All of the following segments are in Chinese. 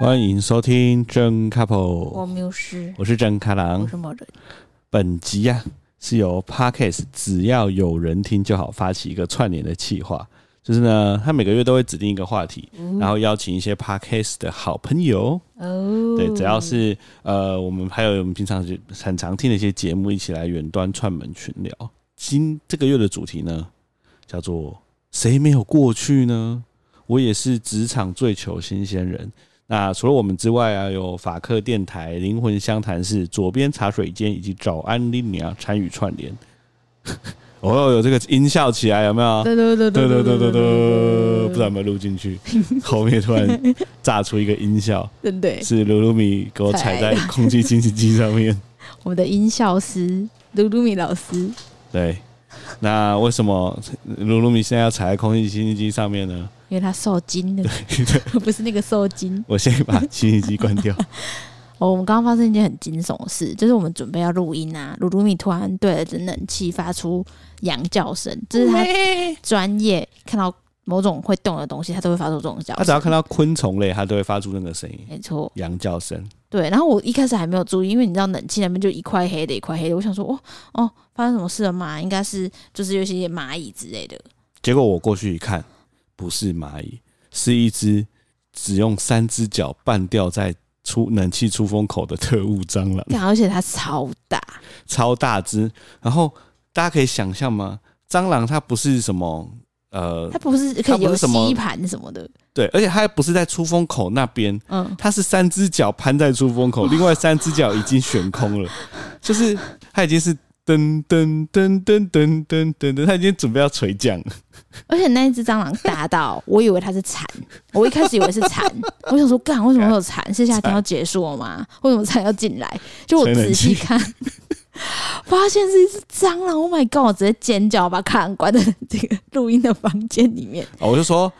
欢迎收听真 couple，我没有事，我是真卡郎，我是某人。本集呀、啊、是由 Podcast 只要有人听就好发起一个串联的企划，就是呢，他每个月都会指定一个话题，嗯、然后邀请一些 Podcast 的好朋友哦，对，只要是呃，我们还有我们平常就很常听的一些节目，一起来远端串门群聊。今这个月的主题呢，叫做谁没有过去呢？我也是职场最求新鲜人。那除了我们之外啊，有法客电台、灵魂相谈室、左边茶水间以及早安莉娘参与串联。哦，有这个音效起来有没有？对对对对对对对对，不知道有没有录进去？后面突然炸出一个音效，对对，是噜噜米给我踩在空气清新机上面。我们的音效师噜噜米老师。对，那为什么噜噜米现在要踩在空气清新机上面呢？因为他受惊了，不是那个受惊。我先把清新机关掉。哦，我们刚刚发生一件很惊悚的事，就是我们准备要录音啊，鲁鲁米突然对着冷气发出羊叫声，这是他专业看到某种会动的东西，他都会发出这种叫声。他只要看到昆虫类，他都会发出那个声音。没错，羊叫声。对，然后我一开始还没有注意，因为你知道冷气那边就一块黑的，一块黑的，我想说，哦哦，发生什么事了吗？应该是就是有些蚂蚁之类的。结果我过去一看。不是蚂蚁，是一只只用三只脚半吊在出冷气出风口的特务蟑螂。而且它超大，超大只。然后大家可以想象吗？蟑螂它不是什么呃，它不是可以有吸盘什么的。对，而且它不是在出风口那边，嗯，它是三只脚攀在出风口，另外三只脚已经悬空了，就是它已经是。噔噔噔噔噔噔噔噔，他已经准备要垂降了。而且那一只蟑螂大到，我以为它是蚕。我一开始以为是蚕，我想说，干，为什么会有蚕？是夏天要结束了吗？为什么蚕要进来？就我仔细看，发现是一只蟑螂。Oh my god！我直接尖叫，把卡郎关在这个录音的房间里面。我就说，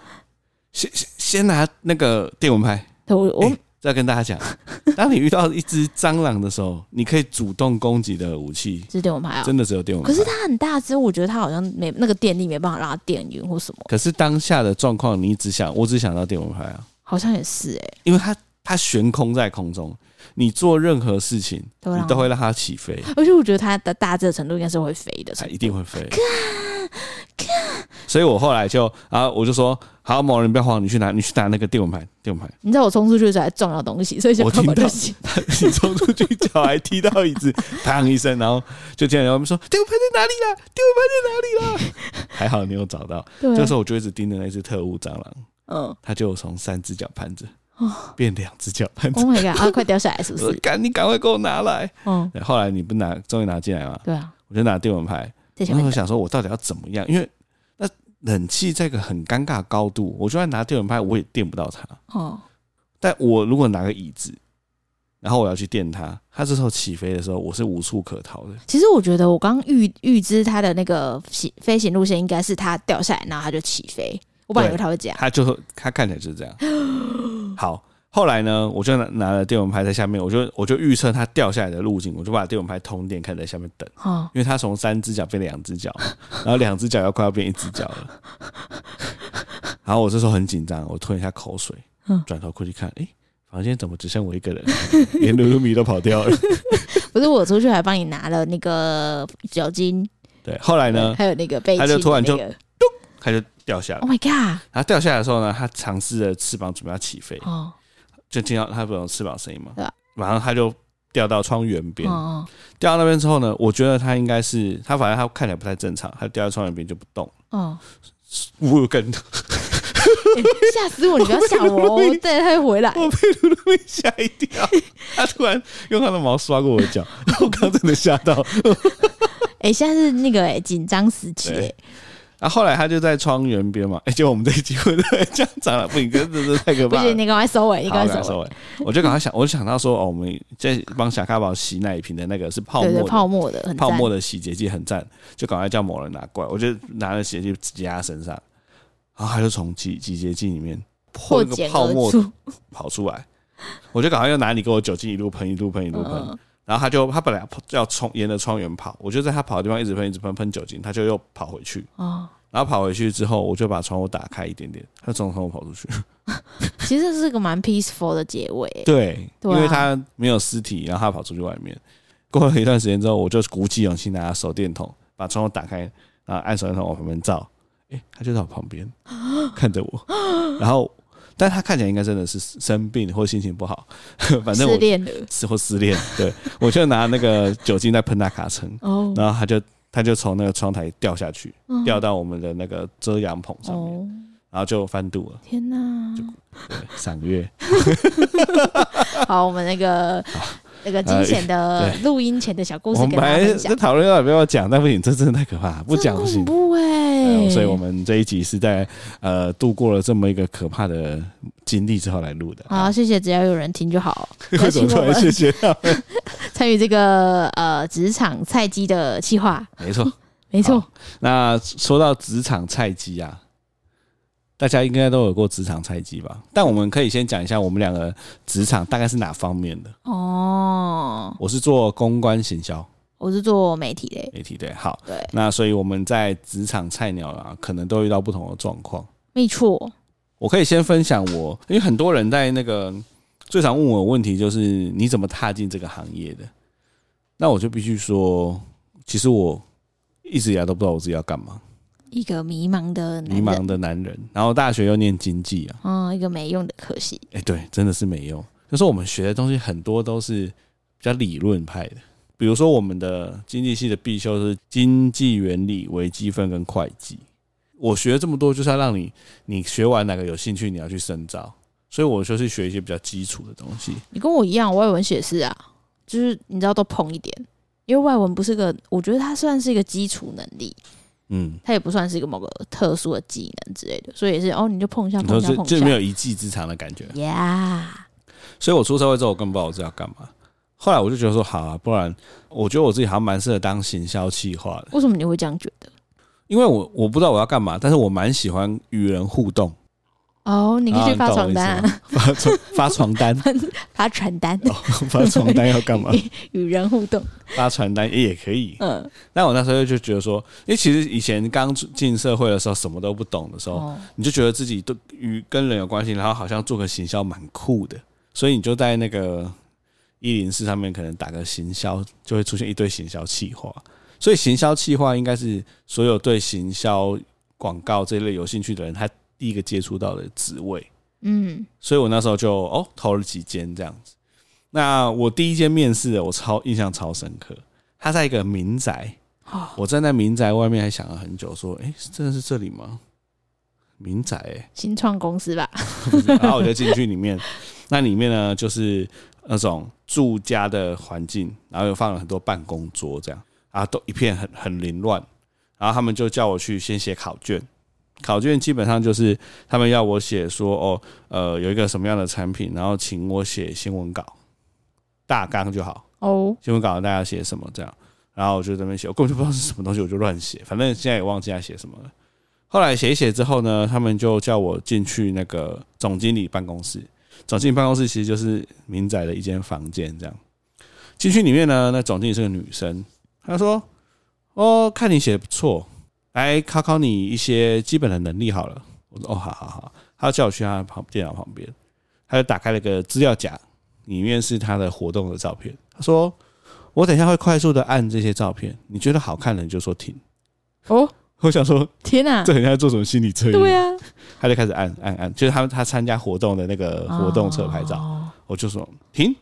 先先先拿那个电蚊拍。我我。欸再跟大家讲，当你遇到一只蟑螂的时候，你可以主动攻击的武器是电蚊拍啊，真的只有电蚊拍。可是它很大只，我觉得它好像没那个电力没办法让它电晕或什么。可是当下的状况，你只想，我只想到电蚊拍啊，好像也是哎、欸，因为它它悬空在空中，你做任何事情，你都会让它起飞。而且我觉得它的大只的程度应该是会飞的，它一定会飞。所以我后来就，啊我就说，好，某人不要慌，你去拿，你去拿那个电蚊拍，电蚊拍。你知道我冲出去的时候还撞到东西，所以我听到你冲出去脚还踢到椅子，砰一声，然后就听到我们说电蚊拍在哪里啦？电蚊拍在哪里啦？还好你有找到。这个时候我就一直盯着那只特务蟑螂，嗯，他就从三只脚攀着，变两只脚攀着。Oh my god！啊，快掉下来是不是？赶你赶快给我拿来。嗯，后来你不拿，终于拿进来嘛？对啊，我就拿电蚊拍。然后我想说，我到底要怎么样？因为那冷气在一个很尴尬的高度，我就算拿电蚊拍，我也电不到它。哦。但我如果拿个椅子，然后我要去电它，它这时候起飞的时候，我是无处可逃的。其实我觉得，我刚预预知它的那个飞飞行路线应该是它掉下来，然后它就起飞。我本来以为它会这样，它就它看起来就是这样。好。后来呢，我就拿拿了电蚊拍在下面，我就我就预测它掉下来的路径，我就把电蚊拍通电，开在下面等。哦，因为它从三只脚变两只脚，然后两只脚要快要变一只脚了。然后我这时候很紧张，我吞一下口水，转头过去看，哎，房间怎么只剩我一个人？连噜噜米都跑掉了。不是我出去还帮你拿了那个酒精。对，后来呢？还有那个被、那个，它就突然就咚，它就掉下来。Oh my god！它掉下来的时候呢，它尝试着翅膀准备要起飞。哦。就听到它不有翅膀声音嘛，对吧？马上它就掉到窗缘边，掉到那边之后呢，我觉得它应该是它，反正它看起来不太正常，它掉到窗缘边就不动。哦，我跟吓死我！你不要吓我，我带它回来。我被噜噜米吓一跳，它突然用它的毛刷过我的脚，然后我刚真的吓到。哎，现在是那个哎紧张时期。然后后来他就在窗缘边嘛，哎，结果我们这一机会这样讲了，不行，这这太可怕了。不行，你赶快收尾，你赶快收尾。我就赶快想，我就想到说，哦，我们在帮小咖宝洗奶瓶的那个是泡沫的，泡沫的，泡沫的洗洁剂很赞，就赶快叫某人拿过来。我就拿了洗洁剂挤在他身上，然后他就从洗洗洁剂里面破个泡沫跑出来，我就赶快又拿你给我酒精一路喷一路喷一路喷。然后他就他本来要从沿着窗缘跑，我就在他跑的地方一直喷一直喷喷酒精，他就又跑回去。哦。然后跑回去之后，我就把窗户打开一点点，他从窗户跑出去。其实是个蛮 peaceful 的结尾。对，因为他没有尸体，然后他跑出去外面。过了一段时间之后，我就鼓起勇气拿手电筒把窗户打开，然后按手电筒往旁边照。哎、欸，他就在我旁边 看着我，然后，但他看起来应该真的是生病或心情不好，反正我失恋了，是或失恋。对，我就拿那个酒精在喷他卡层，哦，然后他就他就从那个窗台掉下去，掉到我们的那个遮阳棚上面，然后就翻肚了。天哪！就对，三个月。好，我们那个。那个惊险的录音前的小故事，我们本来在讨论要不要讲，但不行，这真的太可怕，不讲不行。所以我们这一集是在呃度过了这么一个可怕的经历之后来录的。好，谢谢，只要有人听就好。为什么突然谢谢他们 参与这个呃职场菜鸡的计划？没错，没错。那说到职场菜鸡啊。大家应该都有过职场菜鸡吧？但我们可以先讲一下我们两个职场大概是哪方面的哦。我是做公关行销，我是做媒体的。媒体对，好，对。那所以我们在职场菜鸟啊，可能都遇到不同的状况。没错。我可以先分享我，因为很多人在那个最常问我的问题就是你怎么踏进这个行业的？那我就必须说，其实我一直以来都不知道我自己要干嘛。一个迷茫的迷茫的男人，然后大学又念经济啊，嗯，一个没用的科系。哎，对，真的是没用。就是我们学的东西很多都是比较理论派的，比如说我们的经济系的必修是经济原理、微积分跟会计。我学了这么多，就是要让你，你学完哪个有兴趣，你要去深造。所以我就是学一些比较基础的东西。你跟我一样，外文写是啊，就是你知道都碰一点，因为外文不是个，我觉得它算是一个基础能力。嗯，它也不算是一个某个特殊的技能之类的，所以也是哦，你就碰一下，碰一下，碰一下，就没有一技之长的感觉。呀，Yeah. 所以我出社会之后，我根本不知道我自己要干嘛。后来我就觉得说，好啊，不然我觉得我自己好像蛮适合当行销企划的。为什么你会这样觉得？因为我我不知道我要干嘛，但是我蛮喜欢与人互动。哦，oh, 你可以去发传单，发 传发传单，发传单，发传单要干嘛？与人互动，发传单也可以。嗯，那我那时候就觉得说，因为其实以前刚进社会的时候，什么都不懂的时候，哦、你就觉得自己都与跟人有关系，然后好像做个行销蛮酷的，所以你就在那个一零四上面可能打个行销，就会出现一堆行销企划。所以行销企划应该是所有对行销广告这一类有兴趣的人，他。第一个接触到的职位，嗯，所以我那时候就哦投了几间这样子。那我第一间面试的，我超印象超深刻。他在一个民宅，我站在民宅外面还想了很久，说：“哎，真的是这里吗？”民宅，哎，新创公司吧。然后我就进去里面，那里面呢就是那种住家的环境，然后又放了很多办公桌这样，然后都一片很很凌乱。然后他们就叫我去先写考卷。考卷基本上就是他们要我写说哦，呃，有一个什么样的产品，然后请我写新闻稿大纲就好哦。新闻稿大家写什么这样，然后我就在那边写，我根本就不知道是什么东西，我就乱写，反正现在也忘记要写什么了。后来写一写之后呢，他们就叫我进去那个总经理办公室。总经理办公室其实就是明仔的一间房间这样。进去里面呢，那总经理是个女生，她说：“哦，看你写的不错。”来考考你一些基本的能力好了。我说哦，好好好。他叫我去他旁电脑旁边，他就打开了个资料夹，里面是他的活动的照片。他说：“我等一下会快速的按这些照片，你觉得好看的你就说停。”哦，我想说天哪，这很像在做什么心理测验？对啊，他就开始按按按，就是他他参加活动的那个活动侧拍照。我就说停，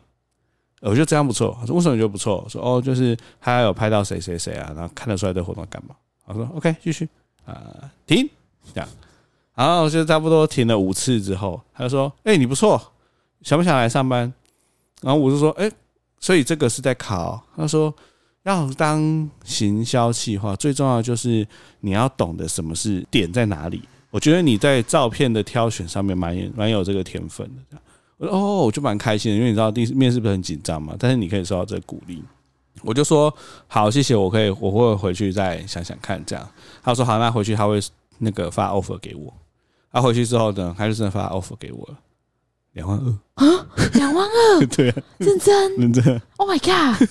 我觉得这样不错。他说为什么你觉得不错？我说哦，就是他有拍到谁谁谁啊，然后看得出来这活动干嘛。我说 OK，继续啊，停，这样，然后就差不多停了五次之后，他就说：“哎，你不错，想不想来上班？”然后我就说：“哎，所以这个是在考。”他说：“要当行销企划，最重要就是你要懂得什么是点在哪里。我觉得你在照片的挑选上面蛮蛮有这个天分的。”这样，我说：“哦，我就蛮开心的，因为你知道第一次面试不是很紧张嘛，但是你可以收到这鼓励。”我就说好，谢谢，我可以，我会回去再想想看，这样。他说好，那回去他会那个发 offer 给我。他回去之后呢，他就真的发 offer 给我了，两万二。啊，两万二，对啊，认真，认真。Oh my god！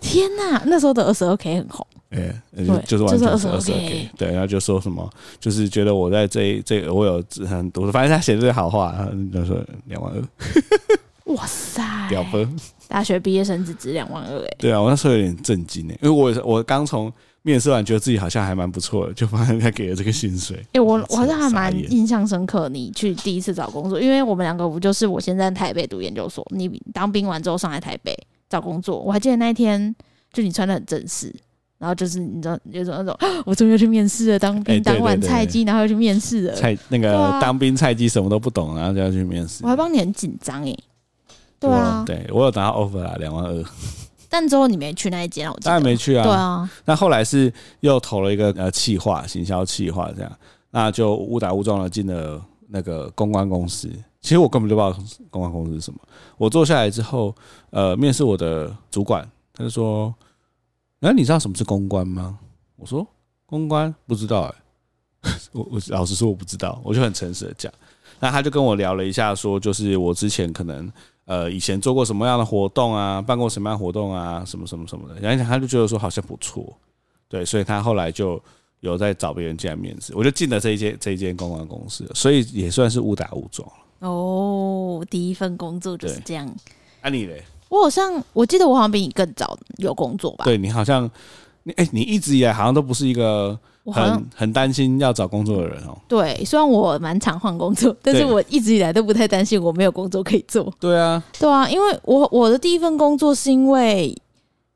天哪，那时候的二十二 K 很红，哎，就就是完全是二十二 K，对，然后就说什么，就是觉得我在这这我有很多，反正他写的是好话，然后就说两万二，哇塞，屌分，大学毕业生只值两万二，哎，对啊，我那时候有点震惊哎，因为我我刚从面试完，觉得自己好像还蛮不错的，就发现他给了这个薪水，哎，我我好像还蛮印象深刻，你去第一次找工作，因为我们两个不就是我先在在台北读研究所，你当兵完之后上来台北找工作，我还记得那一天就你穿的很正式。然后就是你知道，有种那种，我终于要去面试了。当兵当完菜鸡，然后又去面试了。菜那个当兵菜鸡什么都不懂，然后就要去面试。我还帮你很紧张诶。对啊，对我有拿到 offer 啦，两万二。但之后你没去那一间，我当然没去啊。对啊。那后来是又投了一个呃企划，行销企划这样，那就误打误撞的进了那个公关公司。其实我根本就不知道公关公司是什么。我坐下来之后，呃，面试我的主管，他就说。那你知道什么是公关吗？我说公关不知道哎、欸，我我老实说我不知道，我就很诚实的讲。那他就跟我聊了一下，说就是我之前可能呃以前做过什么样的活动啊，办过什么样的活动啊，什么什么什么的。然后他就觉得说好像不错，对，所以他后来就有在找别人进来面试，我就进了这一间这一间公关公司，所以也算是误打误撞哦。第一份工作就是这样。那、啊、你嘞？我好像我记得我好像比你更早有工作吧？对，你好像你哎、欸，你一直以来好像都不是一个很很担心要找工作的人哦。对，虽然我蛮常换工作，但是我一直以来都不太担心我没有工作可以做。对啊，对啊，因为我我的第一份工作是因为。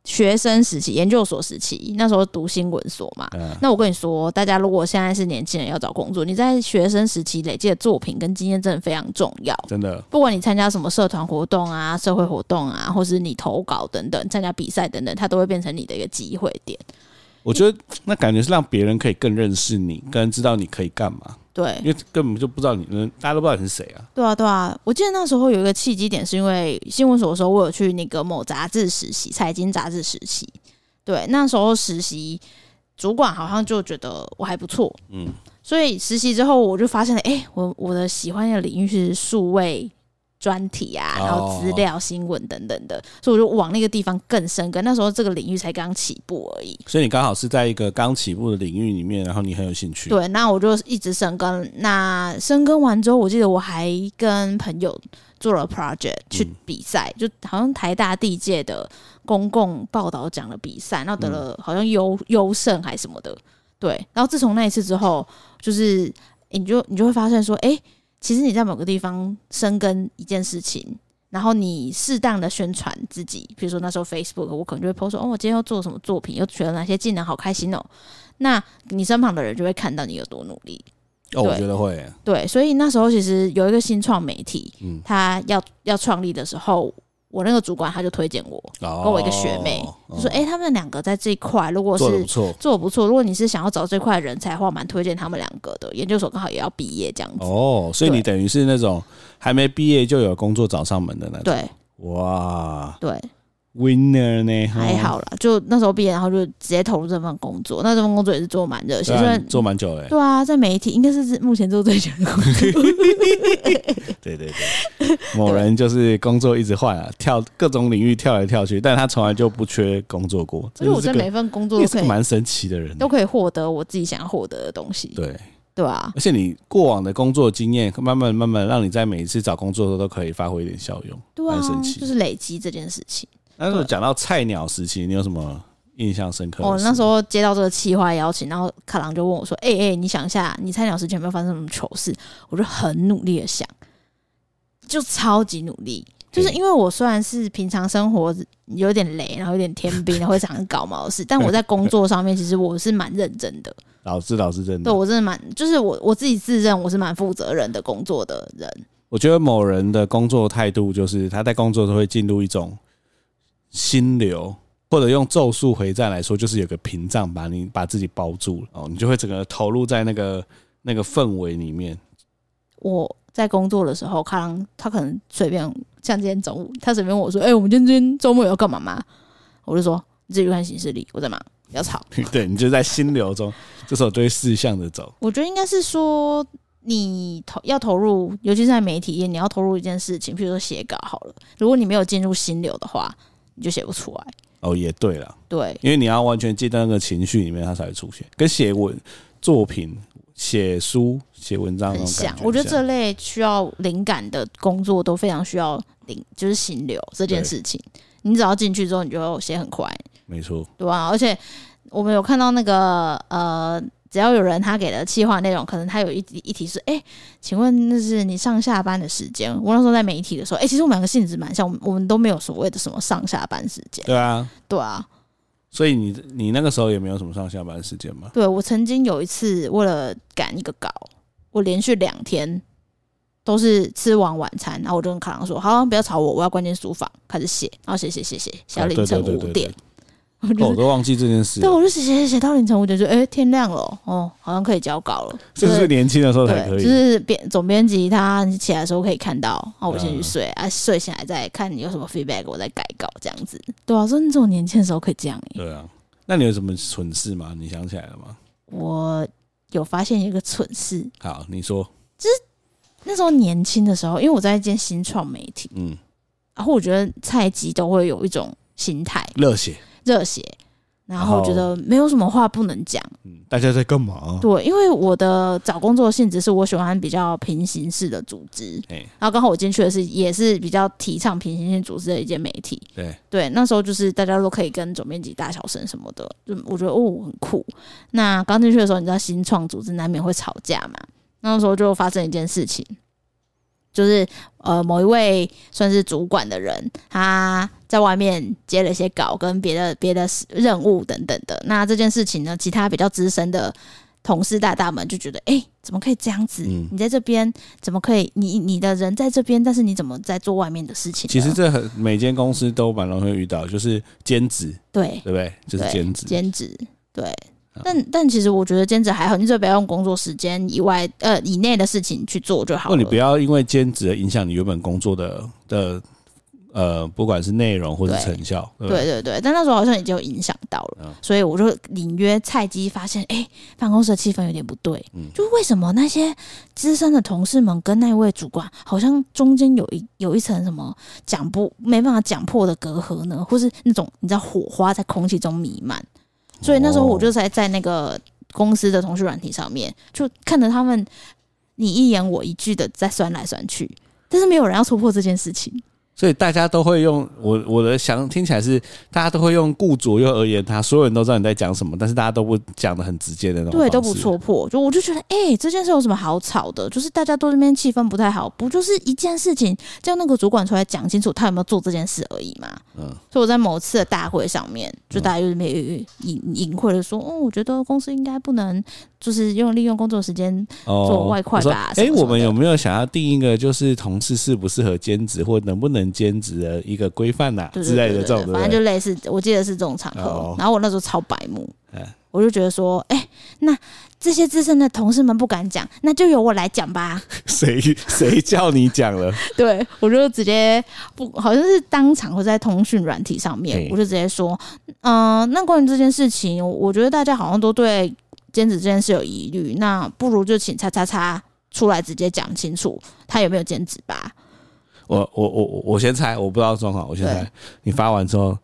学生时期、研究所时期，那时候读新闻所嘛。嗯、那我跟你说，大家如果现在是年轻人要找工作，你在学生时期累积的作品跟经验真的非常重要。真的，不管你参加什么社团活动啊、社会活动啊，或是你投稿等等、参加比赛等等，它都会变成你的一个机会点。我觉得那感觉是让别人可以更认识你，更知道你可以干嘛。对，因为根本就不知道你，大家都不知道你是谁啊。对啊，对啊。我记得那时候有一个契机点，是因为新闻所的时候，我有去那个某杂志实习，财经杂志实习。对，那时候实习主管好像就觉得我还不错，嗯，所以实习之后我就发现了，哎、欸，我我的喜欢的领域是数位。专题啊，然后资料、新闻等等的，所以我就往那个地方更深耕。那时候这个领域才刚起步而已，所以你刚好是在一个刚起步的领域里面，然后你很有兴趣。对，那我就一直深耕。那深耕完之后，我记得我还跟朋友做了 project 去比赛，嗯、就好像台大地界的公共报道奖的比赛，然后得了好像优优胜还是什么的。对，然后自从那一次之后，就是你就你就会发现说，哎、欸。其实你在某个地方深耕一件事情，然后你适当的宣传自己，比如说那时候 Facebook，我可能就会 post 说，哦，我今天要做什么作品，又学了哪些技能，好开心哦。那你身旁的人就会看到你有多努力。哦，我觉得会。对，所以那时候其实有一个新创媒体，嗯，他要要创立的时候。我那个主管他就推荐我，跟我一个学妹，哦、就说：“哎、欸，他们两个在这一块，如果是做的不错，如果你是想要找这块人才的话，蛮推荐他们两个的。研究所刚好也要毕业这样子。”哦，所以你等于是那种还没毕业就有工作找上门的那种。对，哇，对。Winner 呢？还好啦，就那时候毕业，然后就直接投入这份工作。那这份工作也是做蛮热心，做蛮久了。对啊，在媒体应该是目前做最久的工作。对对对，某人就是工作一直换啊，跳各种领域跳来跳去，但他从来就不缺工作过。所以我在每份工作都可以蛮神奇的人，都可以获得我自己想要获得的东西。对对啊，而且你过往的工作经验，慢慢慢慢让你在每一次找工作的时候都可以发挥一点效用。对啊，蛮神奇，就是累积这件事情。那时候讲到菜鸟时期，你有什么印象深刻？哦，那时候接到这个企划邀请，然后卡郎就问我说：“哎、欸、哎，你想一下，你菜鸟时期有没有发生什么糗事？”我就很努力的想，就超级努力，就是因为我虽然是平常生活有点雷，然后有点天兵，会常搞毛的事，但我在工作上面其实我是蛮认真的。老师，老师真的，对我真的蛮，就是我我自己自认我是蛮负责任的工作的人。我觉得某人的工作态度就是他在工作都会进入一种。心流，或者用咒术回战来说，就是有个屏障把你把自己包住了哦，你就会整个投入在那个那个氛围里面。我在工作的时候，看他可能随便，像今天中午，他随便问我说：“哎、欸，我们今天周末要干嘛吗？”我就说：“你自己看行事历，我在忙，不要吵。”对，你就在心流中，这时候就会四向的走。我觉得应该是说，你投要投入，尤其是在媒体业，你要投入一件事情，譬如说写稿好了，如果你没有进入心流的话。你就写不出来哦，也对了，对，因为你要完全进到那个情绪里面，它才会出现，跟写文作品、写书、写文章很像。我觉得这类需要灵感的工作都非常需要灵，就是心流这件事情。你只要进去之后，你就写很快，没错，对吧、啊？而且我们有看到那个呃。只要有人他给的企划内容，可能他有一一题是，哎、欸，请问那是你上下班的时间？我那时候在媒体的时候，哎、欸，其实我们两个性质蛮像，我们我们都没有所谓的什么上下班时间。对啊，对啊。所以你你那个时候也没有什么上下班时间吗？对，我曾经有一次为了赶一个稿，我连续两天都是吃完晚餐，然后我就跟卡郎说：“好，不要吵我，我要关进书房开始写，然后写写写写写到凌晨五点。” 我、就是哦、都忘记这件事。对，我就写写写到凌晨五点，就哎、欸、天亮了，哦，好像可以交稿了。这是年轻的时候才可以。就是编总编辑他起来的时候可以看到，啊，我先去睡，啊，睡醒来再看你有什么 feedback，我再改稿这样子。对啊，说你这种年轻的时候可以这样哎。对啊，那你有什么蠢事吗？你想起来了吗？我有发现一个蠢事。好，你说。就是那时候年轻的时候，因为我在一间新创媒体，嗯，然后我觉得菜鸡都会有一种心态，热血。热血，然后觉得没有什么话不能讲。嗯，大家在干嘛？对，因为我的找工作性质是我喜欢比较平行式的组织。然后刚好我进去的是也是比较提倡平行性组织的一间媒体。对对，那时候就是大家都可以跟总编辑大小声什么的，就我觉得哦很酷。那刚进去的时候，你知道新创组织难免会吵架嘛？那时候就发生一件事情。就是呃，某一位算是主管的人，他在外面接了一些稿，跟别的别的任务等等的。那这件事情呢，其他比较资深的同事大大们就觉得，哎、欸，怎么可以这样子？嗯、你在这边怎么可以？你你的人在这边，但是你怎么在做外面的事情？其实这很每间公司都蛮容易遇到，就是兼职，对对不对？就是兼职，兼职，对。但但其实我觉得兼职还好，你只要不要用工作时间以外呃以内的事情去做就好了。你不要因为兼职影响你原本工作的的呃，不管是内容或是成效。对对，对但那时候好像已经有影响到了，嗯、所以我就隐约菜鸡发现，哎、欸，办公室的气氛有点不对。嗯，就为什么那些资深的同事们跟那位主管好像中间有一有一层什么讲不没办法讲破的隔阂呢？或是那种你知道火花在空气中弥漫？所以那时候我就在在那个公司的通讯软体上面，就看着他们你一言我一句的在酸来酸去，但是没有人要戳破这件事情。所以大家都会用我我的想听起来是，大家都会用顾左右而言他，所有人都知道你在讲什么，但是大家都不讲的很直接的那种，对，都不戳破。就我就觉得，哎、欸，这件事有什么好吵的？就是大家都这边气氛不太好，不就是一件事情，叫那个主管出来讲清楚他有没有做这件事而已嘛。嗯。所以我在某次的大会上面，就大家就是没有隐隐晦的说，哦，我觉得公司应该不能就是用利用工作时间做外快吧。哎、哦欸，我们有没有想要定一个就是同事适不适合兼职或能不能？兼职的一个规范呐之类的这种，反正就类似，我记得是这种场合。哦、然后我那时候超白目，嗯、我就觉得说，哎、欸，那这些资深的同事们不敢讲，那就由我来讲吧。谁谁叫你讲了？对，我就直接不，好像是当场或在通讯软体上面，我就直接说，嗯、呃，那关于这件事情，我觉得大家好像都对兼职这件事有疑虑，那不如就请叉叉叉出来直接讲清楚，他有没有兼职吧。我我我我先猜，我不知道状况。我先猜，你发完之后，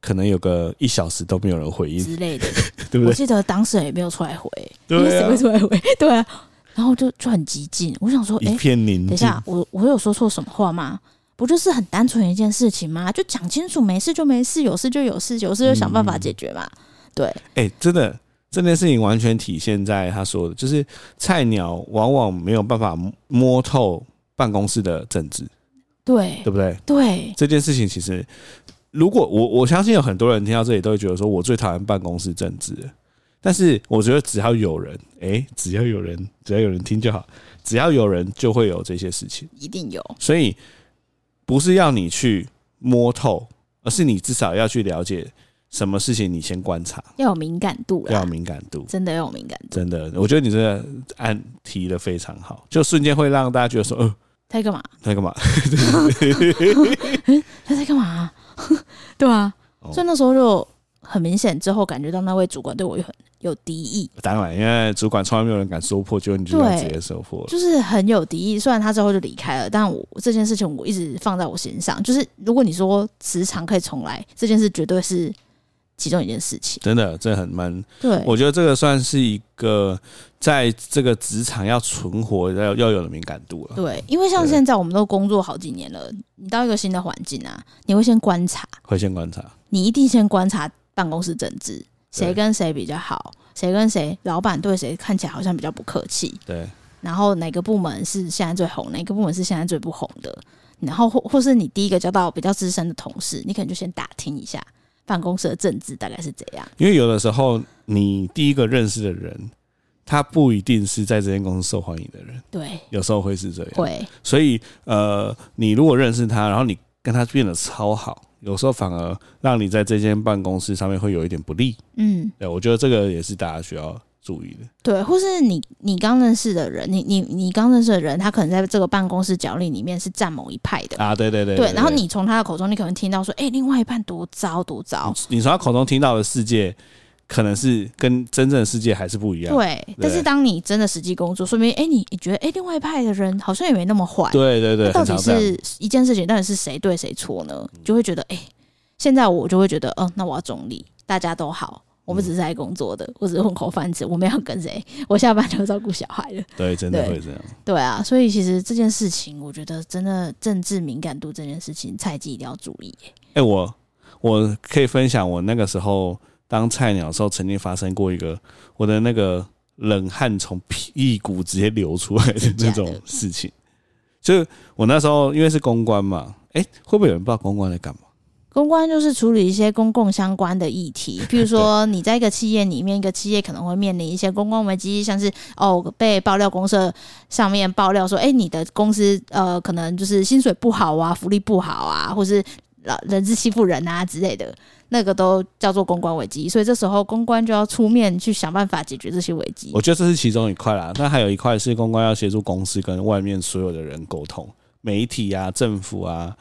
可能有个一小时都没有人回应之类的，对不对？我记得当事人也没有出来回，对啊，谁会出来回？对啊，然后就就很激进。我想说，哎，一片宁静。等一下，我我有说错什么话吗？不就是很单纯一件事情吗？就讲清楚，没事就没事，有事就有事，有事就想办法解决嘛。对，哎，真的这件事情完全体现在他说的，就是菜鸟往往没有办法摸透办公室的政治。对，对不对？对这件事情，其实如果我我相信有很多人听到这里都会觉得说，我最讨厌办公室政治。但是我觉得只要有人，哎，只要有人，只要有人听就好。只要有人，就会有这些事情，一定有。所以不是要你去摸透，而是你至少要去了解什么事情，你先观察，要有敏感度，要有敏感度，真的要有敏感度。真的，我觉得你这个案提的非常好，就瞬间会让大家觉得说，呃。他在干嘛？他在干嘛？他 在干嘛？对啊，所以那时候就很明显，之后感觉到那位主管对我有很有敌意。当然，因为主管从来没有人敢说破，就你就直接说破了，就是很有敌意。虽然他之后就离开了，但我这件事情我一直放在我心上。就是如果你说职场可以重来，这件事绝对是其中一件事情。真的，这很闷。对，我觉得这个算是一个在这个职场要存活要要有的敏感度了。对，因为像现在我们都工作好几年了，你到一个新的环境啊，你会先观察，会先观察，你一定先观察办公室政治。谁跟谁比较好？谁跟谁老板对谁看起来好像比较不客气？对。然后哪个部门是现在最红？哪个部门是现在最不红的？然后或或是你第一个交到比较资深的同事，你可能就先打听一下办公室的政治大概是怎样。因为有的时候你第一个认识的人，他不一定是在这间公司受欢迎的人。对。有时候会是这样。会。所以呃，你如果认识他，然后你跟他变得超好。有时候反而让你在这间办公室上面会有一点不利，嗯，对，我觉得这个也是大家需要注意的。对，或是你你刚认识的人，你你你刚认识的人，他可能在这个办公室角力里面是站某一派的啊，对对对，对，然后你从他的口中，你可能听到说，哎，另外一半多糟多糟，你从他口中听到的世界。可能是跟真正的世界还是不一样。对，但是当你真的实际工作，说明哎，你你觉得哎，另外一派的人好像也没那么坏。对对对，到底是一件事情，到底是谁对谁错呢？就会觉得哎，现在我就会觉得，哦，那我要中立，大家都好，我们只是来工作的，我只是混口饭吃，我没有跟谁，我下班就照顾小孩了。对，真的会这样。对啊，所以其实这件事情，我觉得真的政治敏感度这件事情，菜鸡一定要注意。哎，我我可以分享我那个时候。当菜鸟的时候，曾经发生过一个我的那个冷汗从屁股直接流出来的那种事情。就我那时候因为是公关嘛，哎，会不会有人不知道公关在干嘛？公关就是处理一些公共相关的议题，比如说你在一个企业里面，一个企业可能会面临一些公关危机，像是哦被爆料公社上面爆料说，哎，你的公司呃可能就是薪水不好啊，福利不好啊，或是人资欺负人啊之类的。那个都叫做公关危机，所以这时候公关就要出面去想办法解决这些危机。我觉得这是其中一块啦，那还有一块是公关要协助公司跟外面所有的人沟通，媒体啊、政府啊，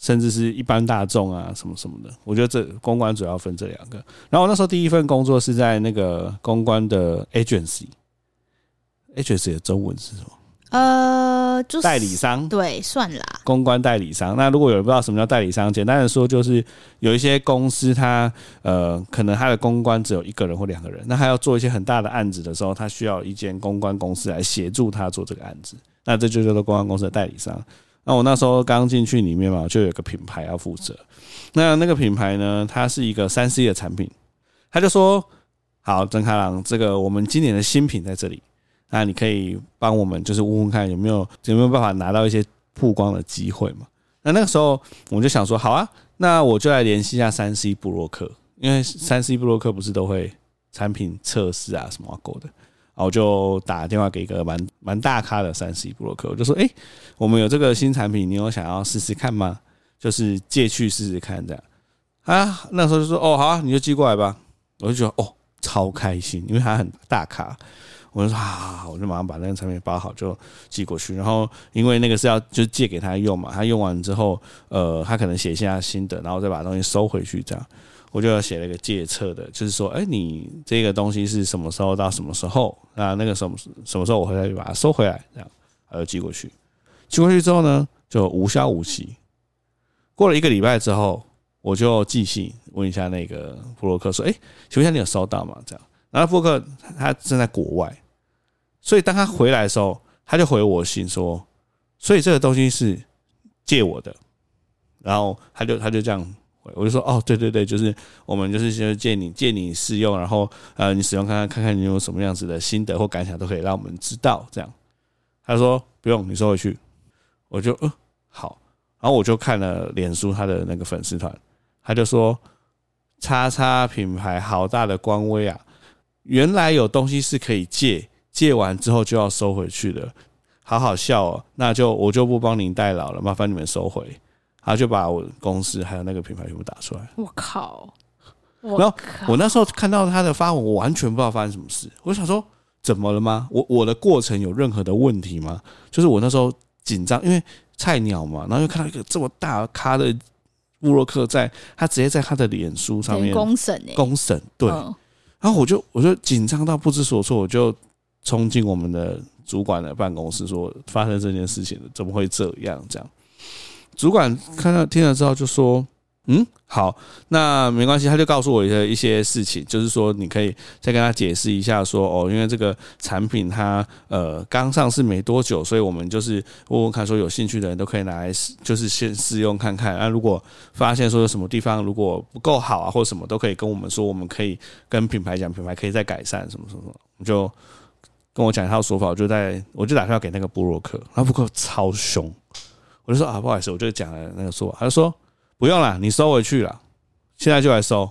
甚至是一般大众啊，什么什么的。我觉得这公关主要分这两个。然后我那时候第一份工作是在那个公关的 agency，agency 的中文是什么？呃，就是代理商，对，算啦。公关代理商。那如果有人不知道什么叫代理商，简单的说就是有一些公司它，他呃，可能他的公关只有一个人或两个人，那他要做一些很大的案子的时候，他需要一间公关公司来协助他做这个案子。那这就叫做公关公司的代理商。那我那时候刚进去里面嘛，就有个品牌要负责。那那个品牌呢，它是一个三 C 的产品，他就说：“好，曾开朗，这个我们今年的新品在这里。”那你可以帮我们，就是问问看有没有有没有办法拿到一些曝光的机会嘛？那那个时候我就想说，好啊，那我就来联系一下三 C 部洛克，因为三 C 部洛克不是都会产品测试啊什么狗的，后我就打电话给一个蛮蛮大咖的三 C 部落客，我就说，诶，我们有这个新产品，你有想要试试看吗？就是借去试试看这样啊。那时候就说，哦，好啊，你就寄过来吧。我就觉得，哦，超开心，因为他很大咖。我就说啊，我就马上把那个产品包好就寄过去。然后因为那个是要就借给他用嘛，他用完之后，呃，他可能写下心得，然后再把东西收回去。这样，我就写了一个借册的，就是说，哎，你这个东西是什么时候到什么时候？那那个什么什么时候我回来就把它收回来，这样，他就寄过去。寄过去之后呢，就无消无期。过了一个礼拜之后，我就寄信问一下那个部落客说，哎，请问一下你有收到吗？这样。然后布克他正在国外，所以当他回来的时候，他就回我信说，所以这个东西是借我的，然后他就他就这样我就说哦，对对对，就是我们就是先借你借你试用，然后呃你使用看看看看你有什么样子的心得或感想都可以让我们知道这样。他说不用，你收回去，我就嗯好，然后我就看了脸书他的那个粉丝团，他就说叉叉品牌好大的官威啊。原来有东西是可以借，借完之后就要收回去的，好好笑哦！那就我就不帮您代劳了，麻烦你们收回。他就把我公司还有那个品牌全部打出来。我靠！然后我那时候看到他的发文，我完全不知道发生什么事。我想说，怎么了吗？我我的过程有任何的问题吗？就是我那时候紧张，因为菜鸟嘛，然后又看到一个这么大咖的布洛克在，他直接在他的脸书上面公审，公审对。然后我就我就紧张到不知所措，我就冲进我们的主管的办公室，说发生这件事情了，怎么会这样？这样，主管看到听了之后就说。嗯，好，那没关系，他就告诉我一些一些事情，就是说你可以再跟他解释一下说，哦，因为这个产品它呃刚上市没多久，所以我们就是问问看，说有兴趣的人都可以拿来试，就是先试用看看。那、啊、如果发现说什么地方如果不够好啊，或者什么都可以跟我们说，我们可以跟品牌讲，品牌可以再改善什么什么什么，就跟我讲一套说法，我就在我就打电话给那个部落客，然后部落客超凶，我就说啊不好意思，我就讲了那个说法，他就说。不用了，你收回去了，现在就来收，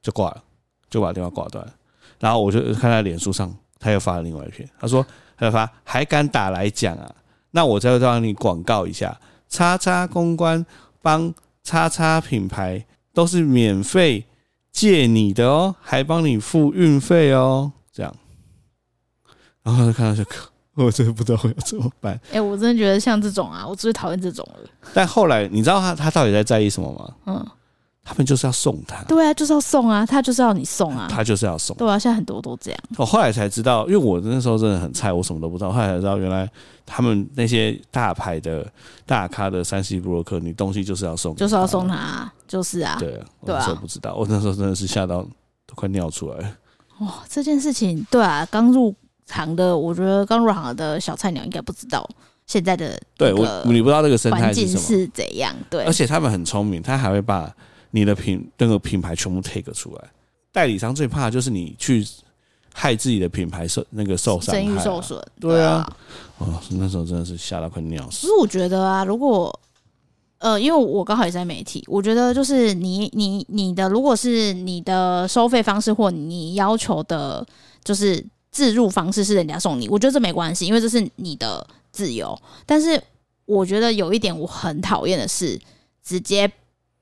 就挂了，就把电话挂断了。然后我就看在脸书上，他又发了另外一篇，他说他又发还敢打来讲啊？那我再让你广告一下，叉叉公关帮叉叉品牌都是免费借你的哦，还帮你付运费哦，这样。然后他就看到这个。我真的不知道要怎么办。哎、欸，我真的觉得像这种啊，我最讨厌这种了。但后来你知道他他到底在在意什么吗？嗯，他们就是要送他。对啊，就是要送啊，他就是要你送啊，他就是要送。对啊，现在很多都这样。我后来才知道，因为我那时候真的很菜，我什么都不知道。后来才知道，原来他们那些大牌的大咖的三 C 布洛克，你东西就是要送，就是要送他，啊就是啊。对啊，我那时候不知道，我那时候真的是吓到都快尿出来了。哇，这件事情，对啊，刚入。行的，我觉得刚入行的小菜鸟应该不知道现在的对我，你不知道这个生态是什么，是怎样？对，而且他们很聪明，他还会把你的品那个品牌全部 take 出来。代理商最怕的就是你去害自己的品牌受那个受伤，声誉受损。对啊，哦，那时候真的是吓到快尿死。其实我觉得啊，如果呃，因为我刚好也在媒体，我觉得就是你你你的，如果是你的收费方式或你要求的，就是。置入方式是人家送你，我觉得这没关系，因为这是你的自由。但是我觉得有一点我很讨厌的是，直接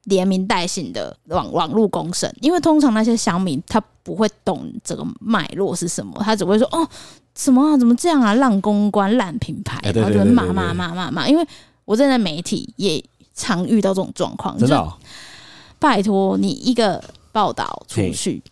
连名带姓的网网络公审，因为通常那些乡民他不会懂这个脉络是什么，他只会说哦什么啊，怎么这样啊，烂公关、烂品牌，然后就骂骂骂骂骂。因为我在媒体也常遇到这种状况，真的、哦，拜托你一个报道出去。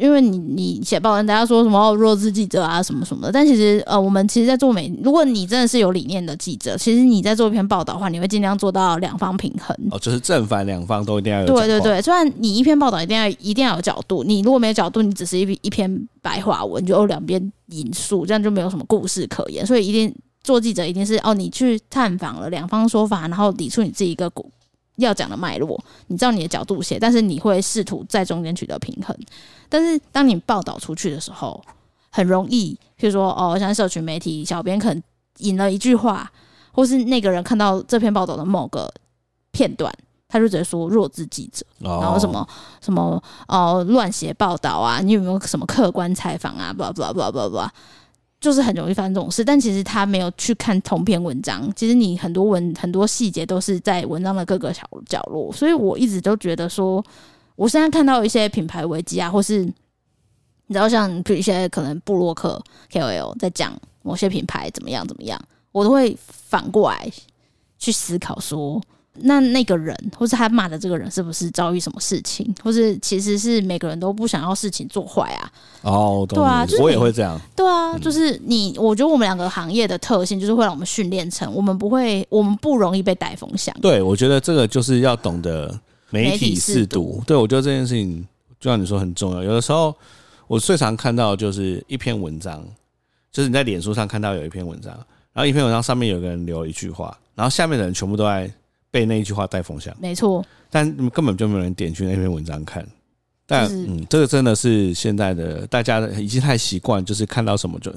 因为你你写报文，大家说什么弱智记者啊什么什么的，但其实呃，我们其实，在做媒，如果你真的是有理念的记者，其实你在做一篇报道的话，你会尽量做到两方平衡。哦，就是正反两方都一定要有。对对对，虽然你一篇报道一定要一定要有角度，你如果没有角度，你只是一一篇白话文，就两边引述，这样就没有什么故事可言。所以一定做记者一定是哦，你去探访了两方说法，然后理出你自己一个要讲的脉络，你知道你的角度写，但是你会试图在中间取得平衡。但是当你报道出去的时候，很容易，譬如说哦，像社群媒体小编可能引了一句话，或是那个人看到这篇报道的某个片段，他就直接说弱智记者，然后什么什么哦乱写报道啊，你有没有什么客观采访啊？blah blah blah blah blah 就是很容易发生这种事，但其实他没有去看同篇文章。其实你很多文很多细节都是在文章的各个角角落，所以我一直都觉得说，我现在看到一些品牌危机啊，或是你知道像比如一些可能布洛克 KOL 在讲某些品牌怎么样怎么样，我都会反过来去思考说。那那个人，或是他骂的这个人，是不是遭遇什么事情，或是其实是每个人都不想要事情做坏啊？哦，对啊，就是、我也会这样。对啊，就是你，我觉得我们两个行业的特性，就是会让我们训练成，我们不会，我们不容易被带风向。对，我觉得这个就是要懂得媒体识读。对，我觉得这件事情，就像你说很重要。有的时候，我最常看到就是一篇文章，就是你在脸书上看到有一篇文章，然后一篇文章上面有个人留一句话，然后下面的人全部都在。被那一句话带风向，没错，但根本就没有人点去那篇文章看。但嗯，这个真的是现在的大家已经太习惯，就是看到什么就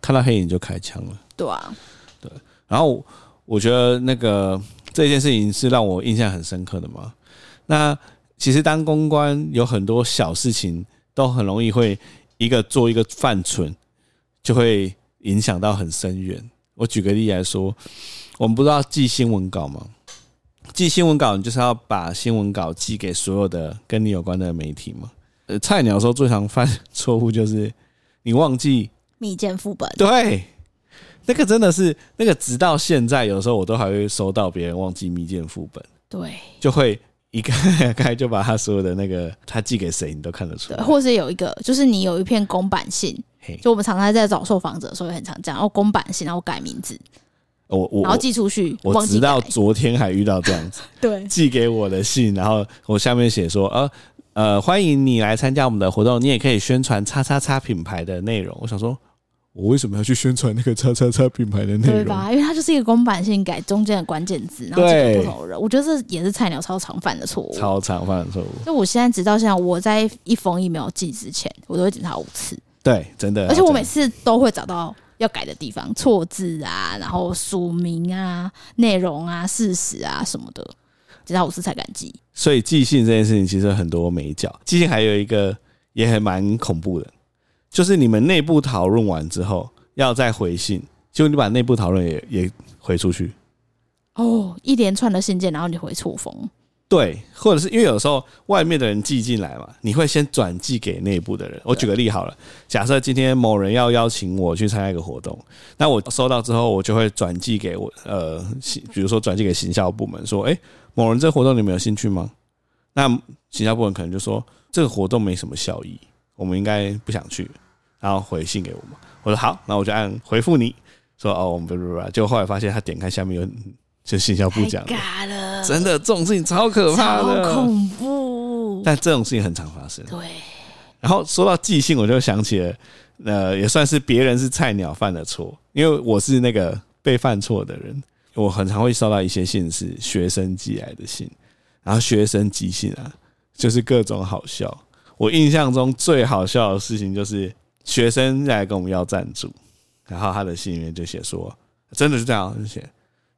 看到黑影就开枪了。对啊，对。然后我觉得那个这件事情是让我印象很深刻的嘛。那其实当公关有很多小事情都很容易会一个做一个犯蠢，就会影响到很深远。我举个例来说，我们不知道寄新闻稿吗？寄新闻稿，你就是要把新闻稿寄给所有的跟你有关的媒体嘛。呃，菜鸟时候最常犯错误就是你忘记密件副本。对，那个真的是那个，直到现在有时候我都还会收到别人忘记密件副本。对，就会一个开就把他所有的那个他寄给谁，你都看得出来。或是有一个，就是你有一篇公版信，就我们常常在找受访者的时候也很常讲，然后公版信，然后改名字，我我然后寄出去，我直到昨天还遇到这样子，对，寄给我的信，然后我下面写说，呃呃，欢迎你来参加我们的活动，你也可以宣传叉叉叉品牌的内容。我想说，我为什么要去宣传那个叉叉叉品牌的内容？对吧？因为它就是一个公版性，改中间的关键字，然后寄给不同人。我觉得这也是菜鸟超常犯的错误，超常犯的错误。就我现在直到现在，我在一封 email 寄之前，我都会检查五次。对，真的。而且我每次都会找到要改的地方，错字啊，然后署名啊、内容啊、事实啊什么的，检查五次才敢寄。所以寄信这件事情其实很多美角。寄信还有一个也还蛮恐怖的，就是你们内部讨论完之后要再回信，就你把内部讨论也也回出去。哦，一连串的信件，然后你回错封。对，或者是因为有时候外面的人寄进来嘛，你会先转寄给内部的人。我举个例好了，假设今天某人要邀请我去参加一个活动，那我收到之后，我就会转寄给我呃，比如说转寄给行销部门，说，哎，某人这个活动你们有兴趣吗？那行销部门可能就说这个活动没什么效益，我们应该不想去，然后回信给我们。我说好，那我就按回复你说哦，我们不不不，结果后来发现他点开下面有。就信销部讲的，真的这种事情超可怕的，超恐怖。但这种事情很常发生。对。然后说到寄信，我就想起了，呃，也算是别人是菜鸟犯的错，因为我是那个被犯错的人。我很常会收到一些信是学生寄来的信，然后学生寄信啊，就是各种好笑。我印象中最好笑的事情就是学生来跟我们要赞助，然后他的信里面就写说，真的是这样，就写。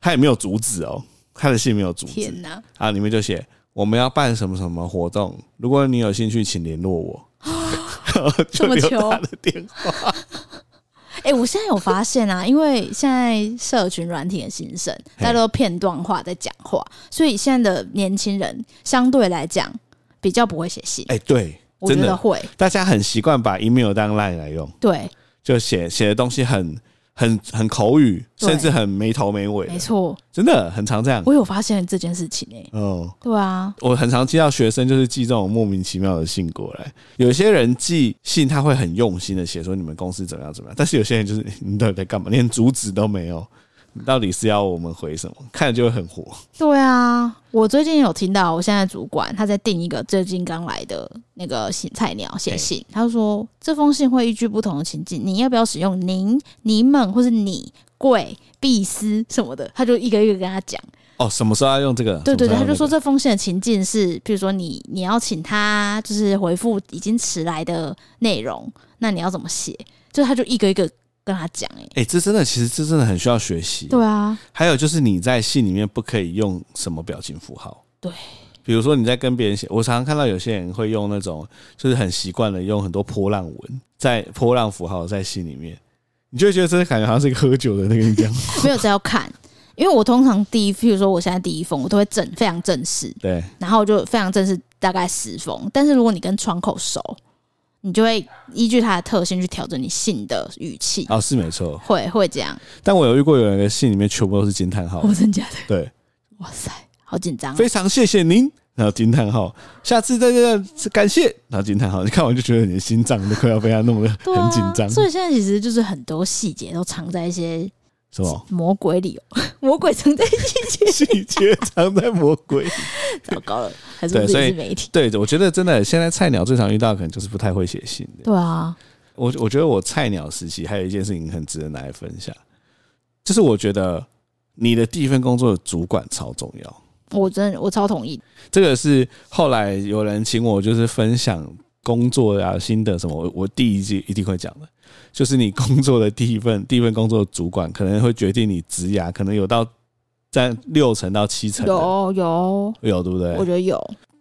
他也没有阻止哦，他的信没有阻止。天哪！啊，里面就写我们要办什么什么活动，如果你有兴趣，请联络我。这么求他的电话。哎、欸，我现在有发现啊，因为现在社群软体的兴盛，大家都片段化在讲话，所以现在的年轻人相对来讲比较不会写信。哎、欸，对，我觉得会，大家很习惯把 email 当 line 来用。对，就写写的东西很。很很口语，甚至很没头没尾。没错，真的很常这样。我有发现这件事情诶、欸。哦，对啊，我很常接到学生就是寄这种莫名其妙的信过来。有些人寄信他会很用心的写说你们公司怎么样怎么样，但是有些人就是你到底在干嘛，连主旨都没有。你到底是要我们回什么？看着就会很火。对啊，我最近有听到，我现在主管他在订一个最近刚来的那个新菜鸟写信，他就说这封信会依据不同的情境，你要不要使用您、你们或是你贵、必思什么的？他就一个一个跟他讲。哦，什么时候要用这个？对对对，他就说这封信的情境是，比如说你你要请他就是回复已经迟来的内容，那你要怎么写？就他就一个一个。跟他讲，哎，哎，这真的，其实这真的很需要学习。对啊，还有就是你在信里面不可以用什么表情符号。对，比如说你在跟别人写，我常常看到有些人会用那种，就是很习惯的用很多波浪文，在波浪符号在信里面，你就会觉得这感觉好像是一个喝酒的那个人这样。没有，这要看，因为我通常第一，譬如说我现在第一封，我都会正非常正式，对，然后就非常正式，大概十封。但是如果你跟窗口熟。你就会依据它的特性去调整你信的语气啊，是没错，会会这样。但我有遇过有人的信里面全部都是惊叹号，哦，真假的？对，哇塞，好紧张，非常谢谢您，然后惊叹号，下次再这样感谢，然后惊叹号，你看完就觉得你的心脏都快要被他弄得很紧张。所以现在其实就是很多细节都藏在一些。什么魔鬼里？魔鬼藏在细节，细节藏在魔鬼。糟糕了，还是自己是媒体？对，我觉得真的，现在菜鸟最常遇到可能就是不太会写信的。对啊，我我觉得我菜鸟时期还有一件事情很值得拿来分享，就是我觉得你的第一份工作的主管超重要。我真的我超同意。这个是后来有人请我就是分享工作啊心得什么，我我第一季一定会讲的。就是你工作的第一份第一份工作的主管可能会决定你职涯，可能有到占六成到七成。有有有，对不对？我觉得有。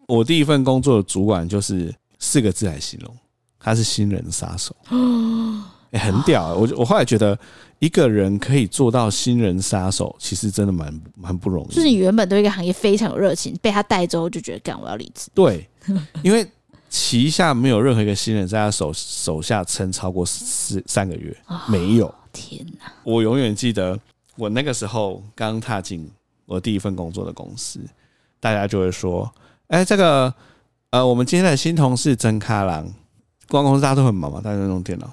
我第一份工作的主管就是四个字来形容，他是新人杀手。欸，很屌欸。我我后来觉得一个人可以做到新人杀手，其实真的蛮蛮不容易。就是你原本对一个行业非常有热情，被他带走就觉得干我要离职。对，因为。旗下没有任何一个新人在他手手下撑超过四三个月，没有。天哪！我永远记得我那个时候刚踏进我第一份工作的公司，大家就会说：“哎，这个呃，我们今天的新同事曾开郎，公关公司大家都很忙嘛，大家都用电脑，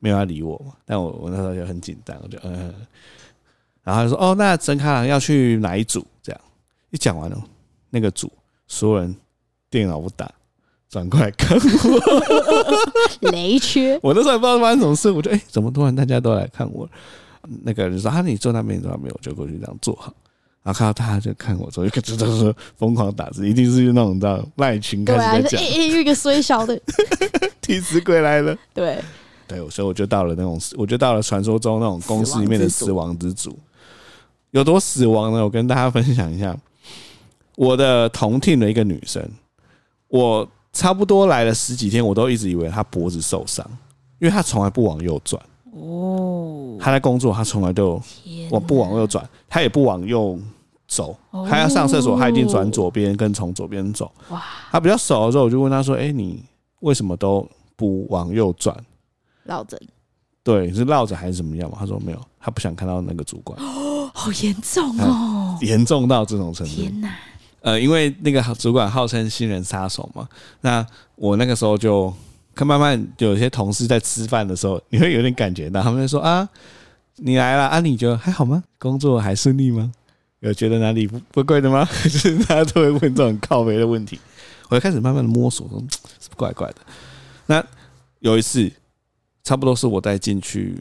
没有要理我嘛。但我我那时候就很紧张，我就嗯，然后他就说哦，那曾开郎要去哪一组？这样一讲完了，那个组所有人电脑不打，转过来看我，雷区。我那时候也不知道发生什么事，我就哎，怎么突然大家都来看我？那个人说啊，你坐那边，你坐那边，我就过去这样坐好。然后看到他就看我，之后就开始就是疯狂打字，一定是那种这样赖群开始在讲，对啊，一一个衰小的 替死鬼来了。对对，所以我就到了那种，我就到了传说中那种公司里面的死亡之组，有多死亡呢？我跟大家分享一下，我的同听的一个女生，我差不多来了十几天，我都一直以为他脖子受伤，因为他从来不往右转。哦，他在工作，他从来都我不往右转，他也不往右走。他要上厕所，他一定转左边，跟从左边走。哇，他比较熟的时候，我就问他说：“哎，你为什么都不往右转？”绕着，对，是绕着还是怎么样嘛？他说没有，他不想看到那个主管。哦，好严重哦，严重到这种程度。天哪！呃，因为那个主管号称新人杀手嘛，那我那个时候就。可慢慢有些同事在吃饭的时候，你会有点感觉到，他们说啊，你来了啊，你觉得还好吗？工作还顺利吗？有觉得哪里不不怪的吗？就是大家都会问这种靠背的问题，我就开始慢慢的摸索，说怪怪的。那有一次，差不多是我带进去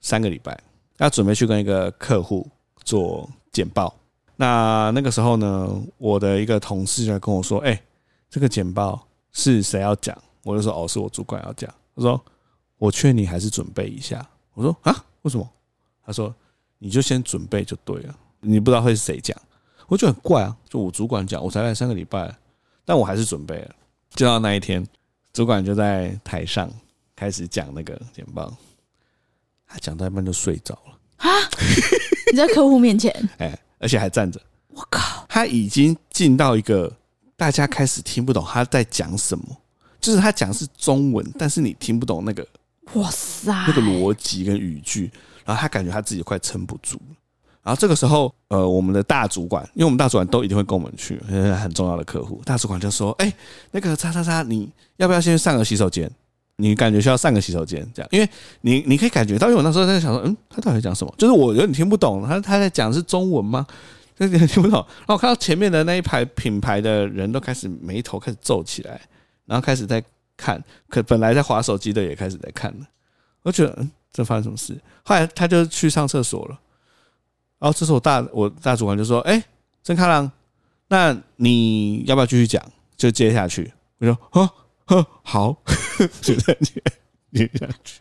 三个礼拜，要准备去跟一个客户做简报。那那个时候呢，我的一个同事就跟我说：“哎，这个简报是谁要讲？”我就说哦，是我主管要讲。他说我劝你还是准备一下。我说啊，为什么？他说你就先准备就对了。你不知道会是谁讲，我觉得很怪啊。就我主管讲，我才来三个礼拜，但我还是准备了。就到那一天，主管就在台上开始讲那个简报，他讲到一半就睡着了啊！你在客户面前，哎，而且还站着。我靠！他已经进到一个大家开始听不懂他在讲什么。就是他讲的是中文，但是你听不懂那个，哇塞，那个逻辑跟语句，然后他感觉他自己快撑不住了。然后这个时候，呃，我们的大主管，因为我们大主管都一定会跟我们去，很重要的客户，大主管就说：“哎，那个叉叉叉，你要不要先上个洗手间？你感觉需要上个洗手间，这样，因为你你可以感觉到，因为我那时候在想说，嗯，他到底在讲什么？就是我有点听不懂，他他在讲是中文吗？有点听不懂。然后我看到前面的那一排品牌的人都开始眉头开始皱起来。然后开始在看，可本来在划手机的也开始在看了。我觉得，嗯，这发生什么事？后来他就去上厕所了。然后这时候我大我大主管就说：“哎，曾咖郎，那你要不要继续讲？就接下去。”我说：“呵呵，好。”就在接接下去，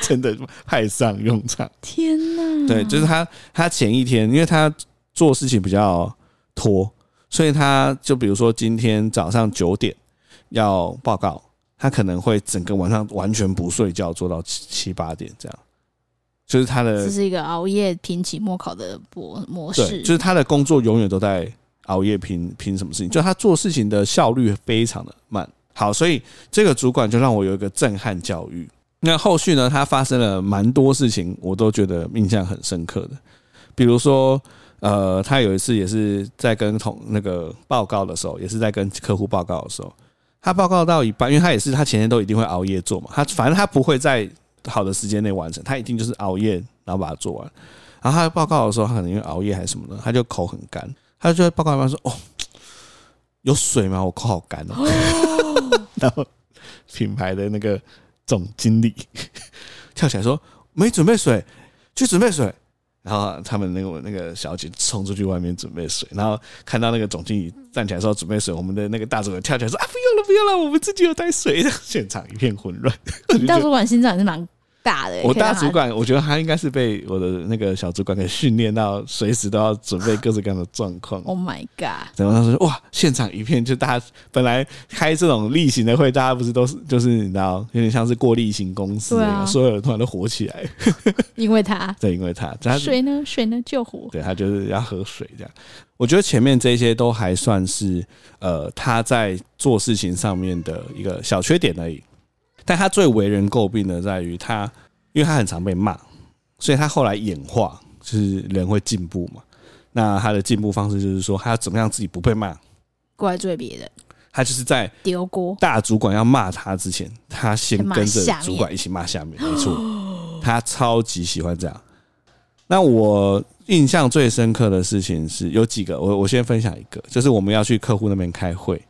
真的派上用场。天哪！对，就是他，他前一天因为他做事情比较拖，所以他就比如说今天早上九点。要报告，他可能会整个晚上完全不睡觉，做到七七八点这样，就是他的。这是一个熬夜拼期末考的模模式。就是他的工作永远都在熬夜拼拼什么事情，就他做事情的效率非常的慢。好，所以这个主管就让我有一个震撼教育。那后续呢，他发生了蛮多事情，我都觉得印象很深刻的。比如说，呃，他有一次也是在跟同那个报告的时候，也是在跟客户报告的时候。他报告到一半，因为他也是他前天都一定会熬夜做嘛，他反正他不会在好的时间内完成，他一定就是熬夜然后把它做完。然后他报告的时候，他可能因为熬夜还是什么的，他就口很干，他就在报告一半说：“哦，有水吗？我口好干哦。” 然后品牌的那个总经理 跳起来说：“没准备水，去准备水。”然后他们那个那个小姐冲出去外面准备水，然后看到那个总经理站起来说准备水，我们的那个大主管跳起来说啊，不用了不用了，我们自己有带水。现场一片混乱。你大主管心脏也是蛮大的，我大主管，我觉得他应该是被我的那个小主管给训练到，随时都要准备各式各样的状况。Oh my god！然后他说：“哇，现场一片，就大家本来开这种例行的会，大家不是都是就是你知道，有点像是过例行公司，啊、所有人突然都火起来。因为他，对，因为他，他水呢，水呢救火。对，他就是要喝水这样。我觉得前面这些都还算是呃他在做事情上面的一个小缺点而已。”但他最为人诟病的在于他，因为他很常被骂，所以他后来演化，就是人会进步嘛。那他的进步方式就是说，他要怎么样自己不被骂，怪罪别人。他就是在丢锅。大主管要骂他之前，他先跟着主管一起骂下面，没错，他超级喜欢这样。那我印象最深刻的事情是有几个，我我先分享一个，就是我们要去客户那边开会。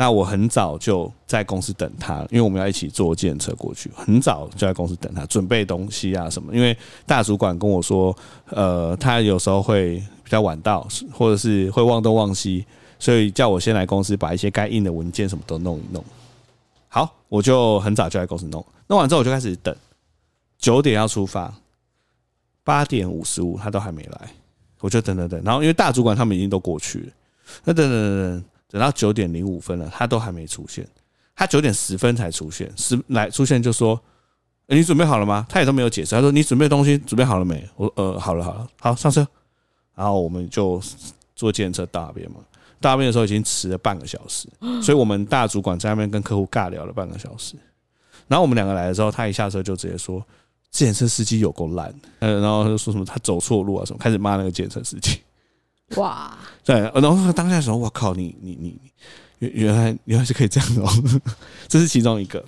那我很早就在公司等他，因为我们要一起坐电车过去，很早就在公司等他，准备东西啊什么。因为大主管跟我说，呃，他有时候会比较晚到，或者是会忘东忘西，所以叫我先来公司把一些该印的文件什么都弄一弄。好，我就很早就在公司弄，弄完之后我就开始等，九点要出发，八点五十五他都还没来，我就等等等。然后因为大主管他们已经都过去了，那等等等等。等到九点零五分了，他都还没出现。他九点十分才出现，十来出现就说：“你准备好了吗？”他也都没有解释。他说：“你准备东西准备好了没？”我说：“呃，好了，好了，好上车。”然后我们就坐计程车到那边嘛。到那边的时候已经迟了半个小时，所以我们大主管在那边跟客户尬聊了半个小时。然后我们两个来的时候，他一下车就直接说：“计程车司机有够烂。”呃，然后他就说什么他走错路啊什么，开始骂那个计程车司机。哇，对，然后当下的时候，我靠，你你你，原原来原来是可以这样哦，这是其中一个，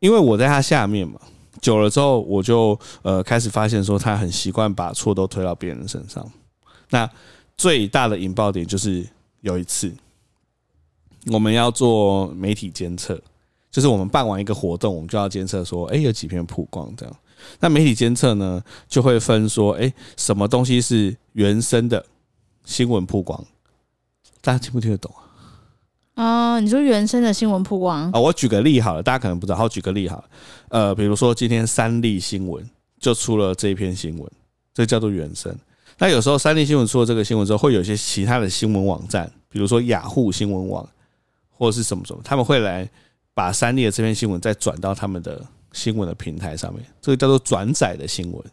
因为我在他下面嘛，久了之后，我就呃开始发现说，他很习惯把错都推到别人身上。那最大的引爆点就是有一次，我们要做媒体监测，就是我们办完一个活动，我们就要监测说，哎，有几篇曝光这样。那媒体监测呢，就会分说，哎，什么东西是原生的。新闻曝光，大家听不听得懂啊？啊，你说原生的新闻曝光啊？我举个例好了，大家可能不知道。好，举个例好了，呃，比如说今天三立新闻就出了这一篇新闻，这叫做原生。那有时候三立新闻出了这个新闻之后，会有一些其他的新闻网站，比如说雅虎新闻网或者是什么什么，他们会来把三立的这篇新闻再转到他们的新闻的平台上面，这个叫做转载的新闻。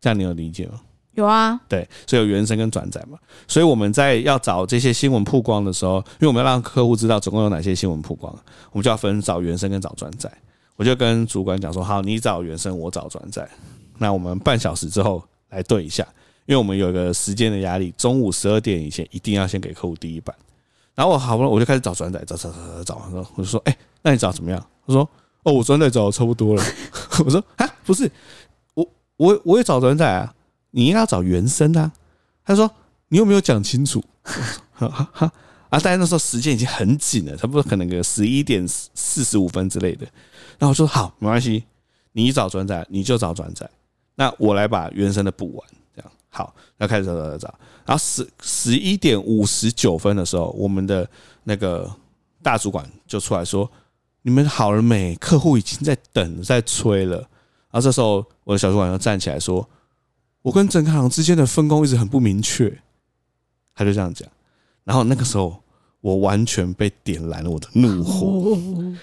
这样你有理解吗？有啊，对，所以有原生跟转载嘛，所以我们在要找这些新闻曝光的时候，因为我们要让客户知道总共有哪些新闻曝光，我们就要分找原生跟找转载。我就跟主管讲说，好，你找原生，我找转载。那我们半小时之后来对一下，因为我们有一个时间的压力，中午十二点以前一定要先给客户第一版。然后我好不容易我就开始找转载，找找找找找完之后，我就说，哎，那你找怎么样？他说，哦，我转载找的差不多了。我说，啊，不是，我我我也找转载啊。你应该要找原生啊！他说：“你有没有讲清楚？” 哈哈哈啊！但是那时候时间已经很紧了，差不多可能个十一点四十五分之类的。然后我说：“好，没关系，你找转载你就找转载，那我来把原生的补完。”这样好，要开始找找找找。然后十十一点五十九分的时候，我们的那个大主管就出来说：“你们好了没？客户已经在等，在催了。”然后这时候我的小主管就站起来说。我跟整个行之间的分工一直很不明确，他就这样讲。然后那个时候，我完全被点燃了我的怒火。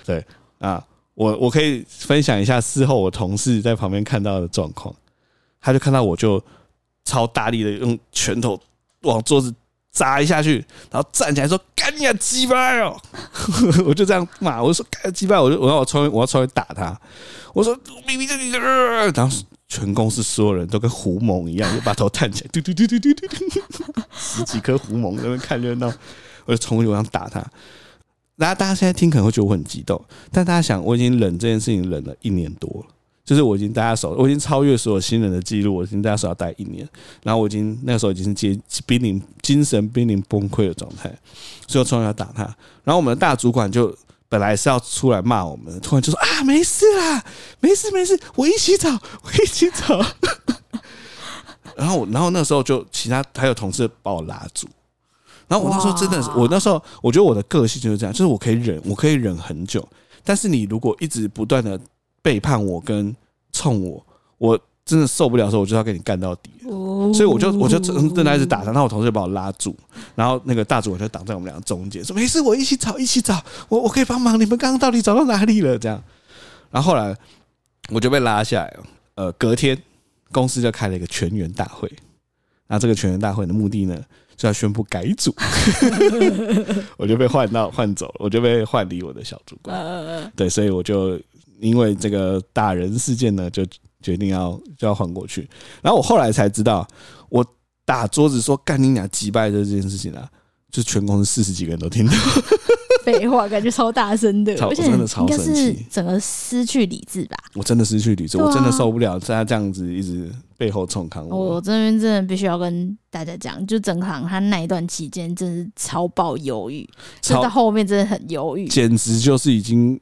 对啊，我我可以分享一下事后我同事在旁边看到的状况。他就看到我就超大力的用拳头往桌子砸一下去，然后站起来说：“干你啊鸡巴哦！” 我就这样骂，我说：“干鸡巴！”我就我要我冲我要冲去打他。我说：“明明就你的。”然后。全公司所有人都跟狐獴一样，就把头探起来，嘟嘟嘟嘟嘟嘟，十几颗狐獴在那看热闹，我就冲过去想打他。然后大家现在听可能会觉得我很激动，但大家想，我已经忍这件事情忍了一年多了，就是我已经大家手，我已经超越所有新人的记录，我已经大家手要待一年，然后我已经那个时候已经是接濒临精神濒临崩溃的状态，所以我冲过去打他，然后我们的大主管就。本来是要出来骂我们，突然就说啊，没事啦，没事没事，我一起走，我一起走。然后，然后那时候就其他还有同事把我拉住。然后我那时候真的是，我那时候我觉得我的个性就是这样，就是我可以忍，我可以忍很久。但是你如果一直不断的背叛我跟冲我，我。真的受不了的时候，我就要跟你干到底，所以我就我就正正在一直打他，然后我同事就把我拉住，然后那个大主管就挡在我们俩中间，说没事，我一起找，一起找，我我可以帮忙。你们刚刚到底找到哪里了？这样，然后后来我就被拉下来了。呃，隔天公司就开了一个全员大会，那这个全员大会的目的呢，就要宣布改组，我就被换到换走了，我就被换离我的小主管。对，所以我就因为这个打人事件呢，就。决定要就要换过去，然后我后来才知道，我打桌子说干你俩击败这件事情啊，就全公司四十几个人都听到，废话，感觉超大声的，超而且真的超应该生气是整个失去理智吧。我真的失去理智，啊我真的受不了在他这样子一直背后冲康我。我这边真的必须要跟大家讲，就整行他那一段期间，真是超爆忧郁，就超到后面真的很忧郁。简直就是已经，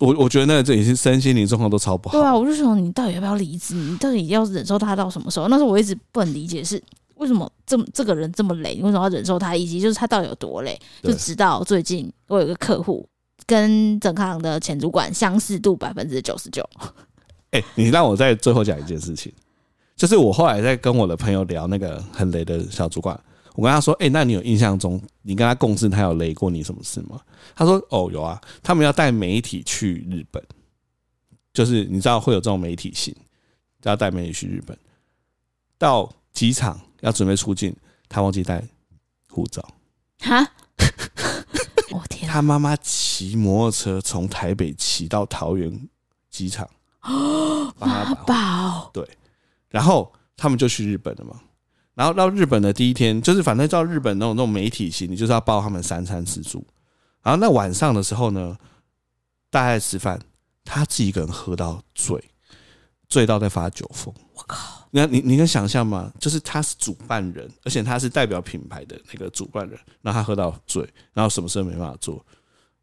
我我觉得那个这已经身心灵状况都超不好。对啊，我就想你到底要不要离职？你到底要忍受他到什么时候？那时候我一直不能理解是为什么这么这个人这么累，你为什么要忍受他？以及就是他到底有多累？就直到最近，我有一个客户跟整行的前主管相似度百分之九十九。哎、你让我在最后讲一件事情，就是我后来在跟我的朋友聊那个很雷的小主管，我跟他说：“哎、那你有印象中你跟他共事，他有雷过你什么事吗？”他说：“哦，有啊，他们要带媒体去日本，就是你知道会有这种媒体信，要带媒体去日本，到机场要准备出境，他忘记带护照。”哈！我、哦、天、啊！他妈妈骑摩托车从台北骑到桃园机场，帮他妈把宝，然后他们就去日本了嘛。然后到日本的第一天，就是反正到日本那种那种媒体型，你就是要包他们三餐吃住。然后那晚上的时候呢，大家在吃饭，他自己一个人喝到醉，醉到在发酒疯。我靠！那你你能想象吗？就是他是主办人，而且他是代表品牌的那个主办人，然后他喝到醉，然后什么事都没办法做，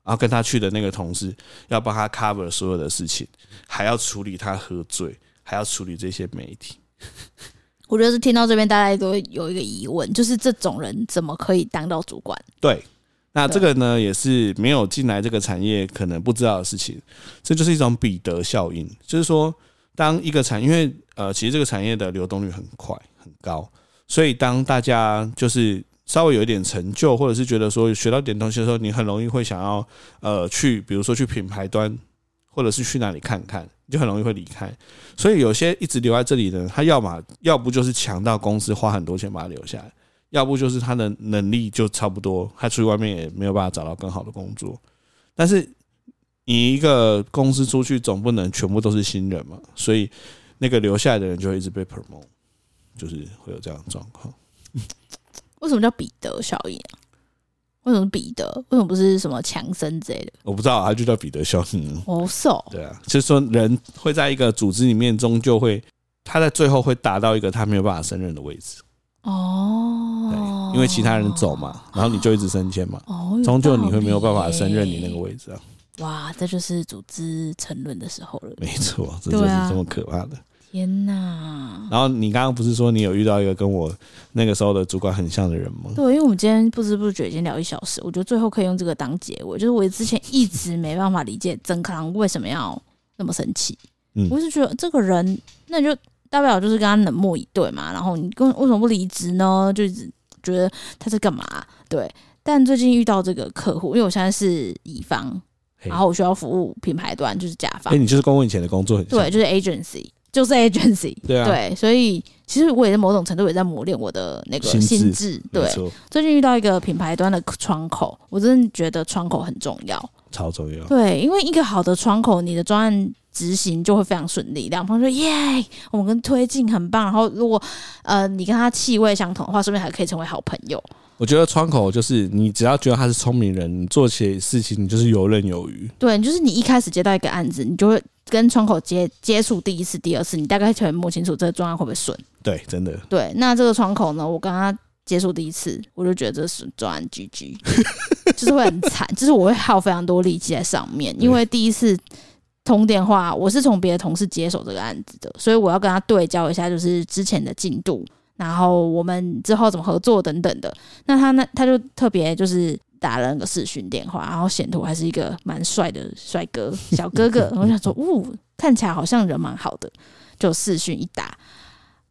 然后跟他去的那个同事要帮他 cover 所有的事情，还要处理他喝醉，还要处理这些媒体。我觉得是听到这边，大家都有一个疑问，就是这种人怎么可以当到主管？对，那这个呢，也是没有进来这个产业可能不知道的事情。这就是一种彼得效应，就是说，当一个产，因为呃，其实这个产业的流动率很快很高，所以当大家就是稍微有一点成就，或者是觉得说学到点东西的时候，你很容易会想要呃去，比如说去品牌端，或者是去哪里看看。就很容易会离开，所以有些一直留在这里的人，他要么要不就是强到公司花很多钱把他留下来，要不就是他的能力就差不多，他出去外面也没有办法找到更好的工作。但是你一个公司出去，总不能全部都是新人嘛，所以那个留下来的人就会一直被 promote，就是会有这样的状况。为什么叫彼得效应啊？为什么彼得？为什么不是什么强森之类的？我不知道，他就叫彼得肖恩。哦，是哦。对啊，就是说人会在一个组织里面，终究会他在最后会达到一个他没有办法胜任的位置。哦，对，因为其他人走嘛，然后你就一直升迁嘛。哦，终究你会没有办法胜任你那个位置啊。哇，这就是组织沉沦的时候了。没错，这就是这么可怕的。天呐！然后你刚刚不是说你有遇到一个跟我那个时候的主管很像的人吗？对，因为我们今天不知不觉已经聊一小时，我觉得最后可以用这个当结尾。就是我之前一直没办法理解曾康为什么要那么生气。嗯，我是觉得这个人，那就大不了就是跟他冷漠以对嘛。然后你跟为什么不离职呢？就觉得他在干嘛？对。但最近遇到这个客户，因为我现在是乙方，然后我需要服务品牌端，就是甲方。哎，你就是跟我以前的工作很像。对，就是 agency。就是 agency，对啊，对，所以其实我也在某种程度也在磨练我的那个心智。对，最近遇到一个品牌端的窗口，我真的觉得窗口很重要，超重要。对，因为一个好的窗口，你的专案执行就会非常顺利，两方说耶，我们跟推进很棒。然后如果呃你跟他气味相同的话，说不定还可以成为好朋友。我觉得窗口就是你只要觉得他是聪明人，你做起事情你就是游刃有余。对，就是你一开始接到一个案子，你就会。跟窗口接接触第一次、第二次，你大概就会摸清楚这个专案会不会顺。对，真的。对，那这个窗口呢，我跟他接触第一次，我就觉得这是专案 GG，就是会很惨，就是我会耗非常多力气在上面，因为第一次通电话，我是从别的同事接手这个案子的，所以我要跟他对焦一下，就是之前的进度，然后我们之后怎么合作等等的。那他那他就特别就是。打了那个视讯电话，然后显图还是一个蛮帅的帅哥 小哥哥，我想说，呜，看起来好像人蛮好的。就视讯一打，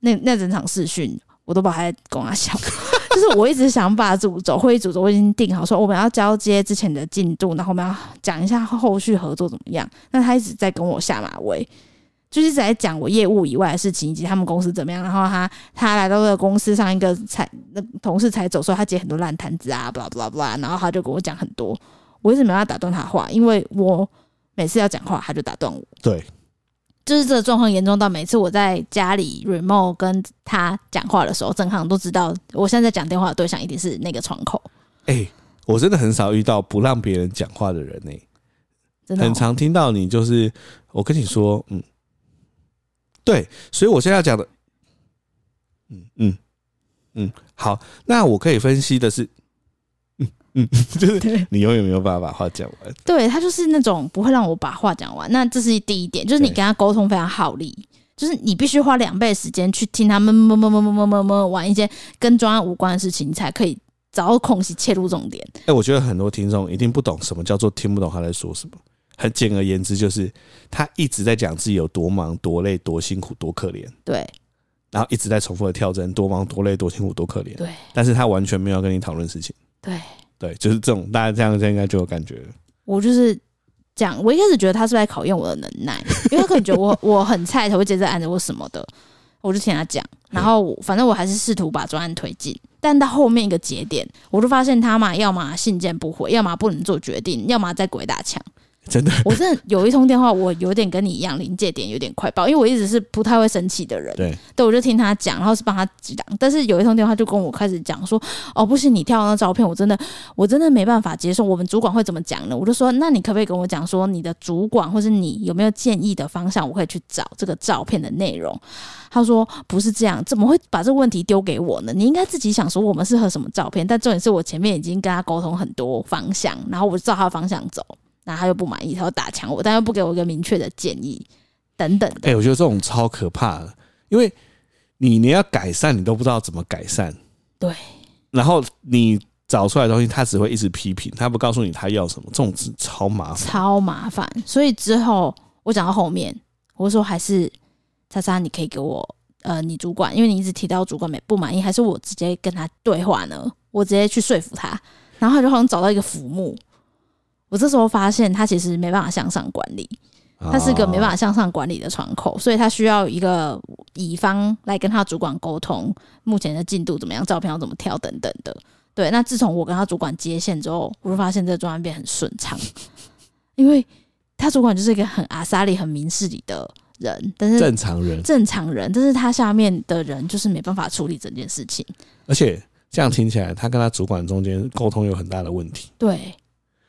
那那整场视讯我都把他在跟他笑，就是我一直想把主轴会议主轴我已经定好，说我们要交接之前的进度，然后我们要讲一下后续合作怎么样。那他一直在跟我下马威。就是在讲我业务以外的事情，以及他们公司怎么样。然后他他来到这个公司上一个才那同事才走，所以他接很多烂摊子啊，blah blah blah。然后他就跟我讲很多，我一直没办法打断他话，因为我每次要讲话他就打断我。对，就是这个状况严重到每次我在家里 remote 跟他讲话的时候，正康都知道我现在在讲电话的对象一定是那个窗口。哎、欸，我真的很少遇到不让别人讲话的人呢、欸。真的哦、很常听到你就是，我跟你说，嗯，对，所以我现在要讲的，嗯嗯嗯，好，那我可以分析的是，嗯嗯，就是你永远没有办法把话讲完。对，他就是那种不会让我把话讲完。那这是第一点，就是你跟他沟通非常耗力，就是你必须花两倍时间去听他们么么么么么么么玩一些跟专案无关的事情，你才可以找到空隙切入重点。哎，我觉得很多听众一定不懂什么叫做听不懂他在说什么。很简而言之，就是他一直在讲自己有多忙、多累、多辛苦、多可怜。对，然后一直在重复的跳针，多忙、多累、多辛苦、多可怜。对，但是他完全没有跟你讨论事情。对，对，就是这种，大家这样这样应该就有感觉了。我就是讲，我一开始觉得他是在考验我的能耐，因为他可能觉得我 我很菜才会接着按着我什么的，我就听他讲，然后反正我还是试图把专案推进。但到后面一个节点，我就发现他嘛，要么信件不回，要么不能做决定，要么在鬼打墙。真的，我真的有一通电话，我有点跟你一样，临界点有点快爆，因为我一直是不太会生气的人。对，对，我就听他讲，然后是帮他讲。但是有一通电话就跟我开始讲说：“哦，不行，你跳那照片，我真的，我真的没办法接受。我们主管会怎么讲呢？”我就说：“那你可不可以跟我讲说，你的主管或是你有没有建议的方向，我可以去找这个照片的内容？”他说：“不是这样，怎么会把这个问题丢给我呢？你应该自己想说我们适合什么照片。但重点是我前面已经跟他沟通很多方向，然后我就照他的方向走。”那他又不满意，他又打枪我，但又不给我一个明确的建议，等等。哎、欸，我觉得这种超可怕的，因为你你要改善，你都不知道怎么改善。对。然后你找出来的东西，他只会一直批评，他不告诉你他要什么，这种是超麻烦，超麻烦。所以之后我讲到后面，我说还是叉叉，你可以给我呃，你主管，因为你一直提到主管没不满意，还是我直接跟他对话呢？我直接去说服他，然后他就好像找到一个浮木。我这时候发现他其实没办法向上管理，他是个没办法向上管理的窗口，所以他需要一个乙方来跟他主管沟通目前的进度怎么样，照片要怎么挑等等的。对，那自从我跟他主管接线之后，我就发现这个专案变很顺畅，因为他主管就是一个很阿莎里、很明事理的人，但是正常人，正常人，但是他下面的人就是没办法处理整件事情，而且这样听起来，他跟他主管中间沟通有很大的问题。对。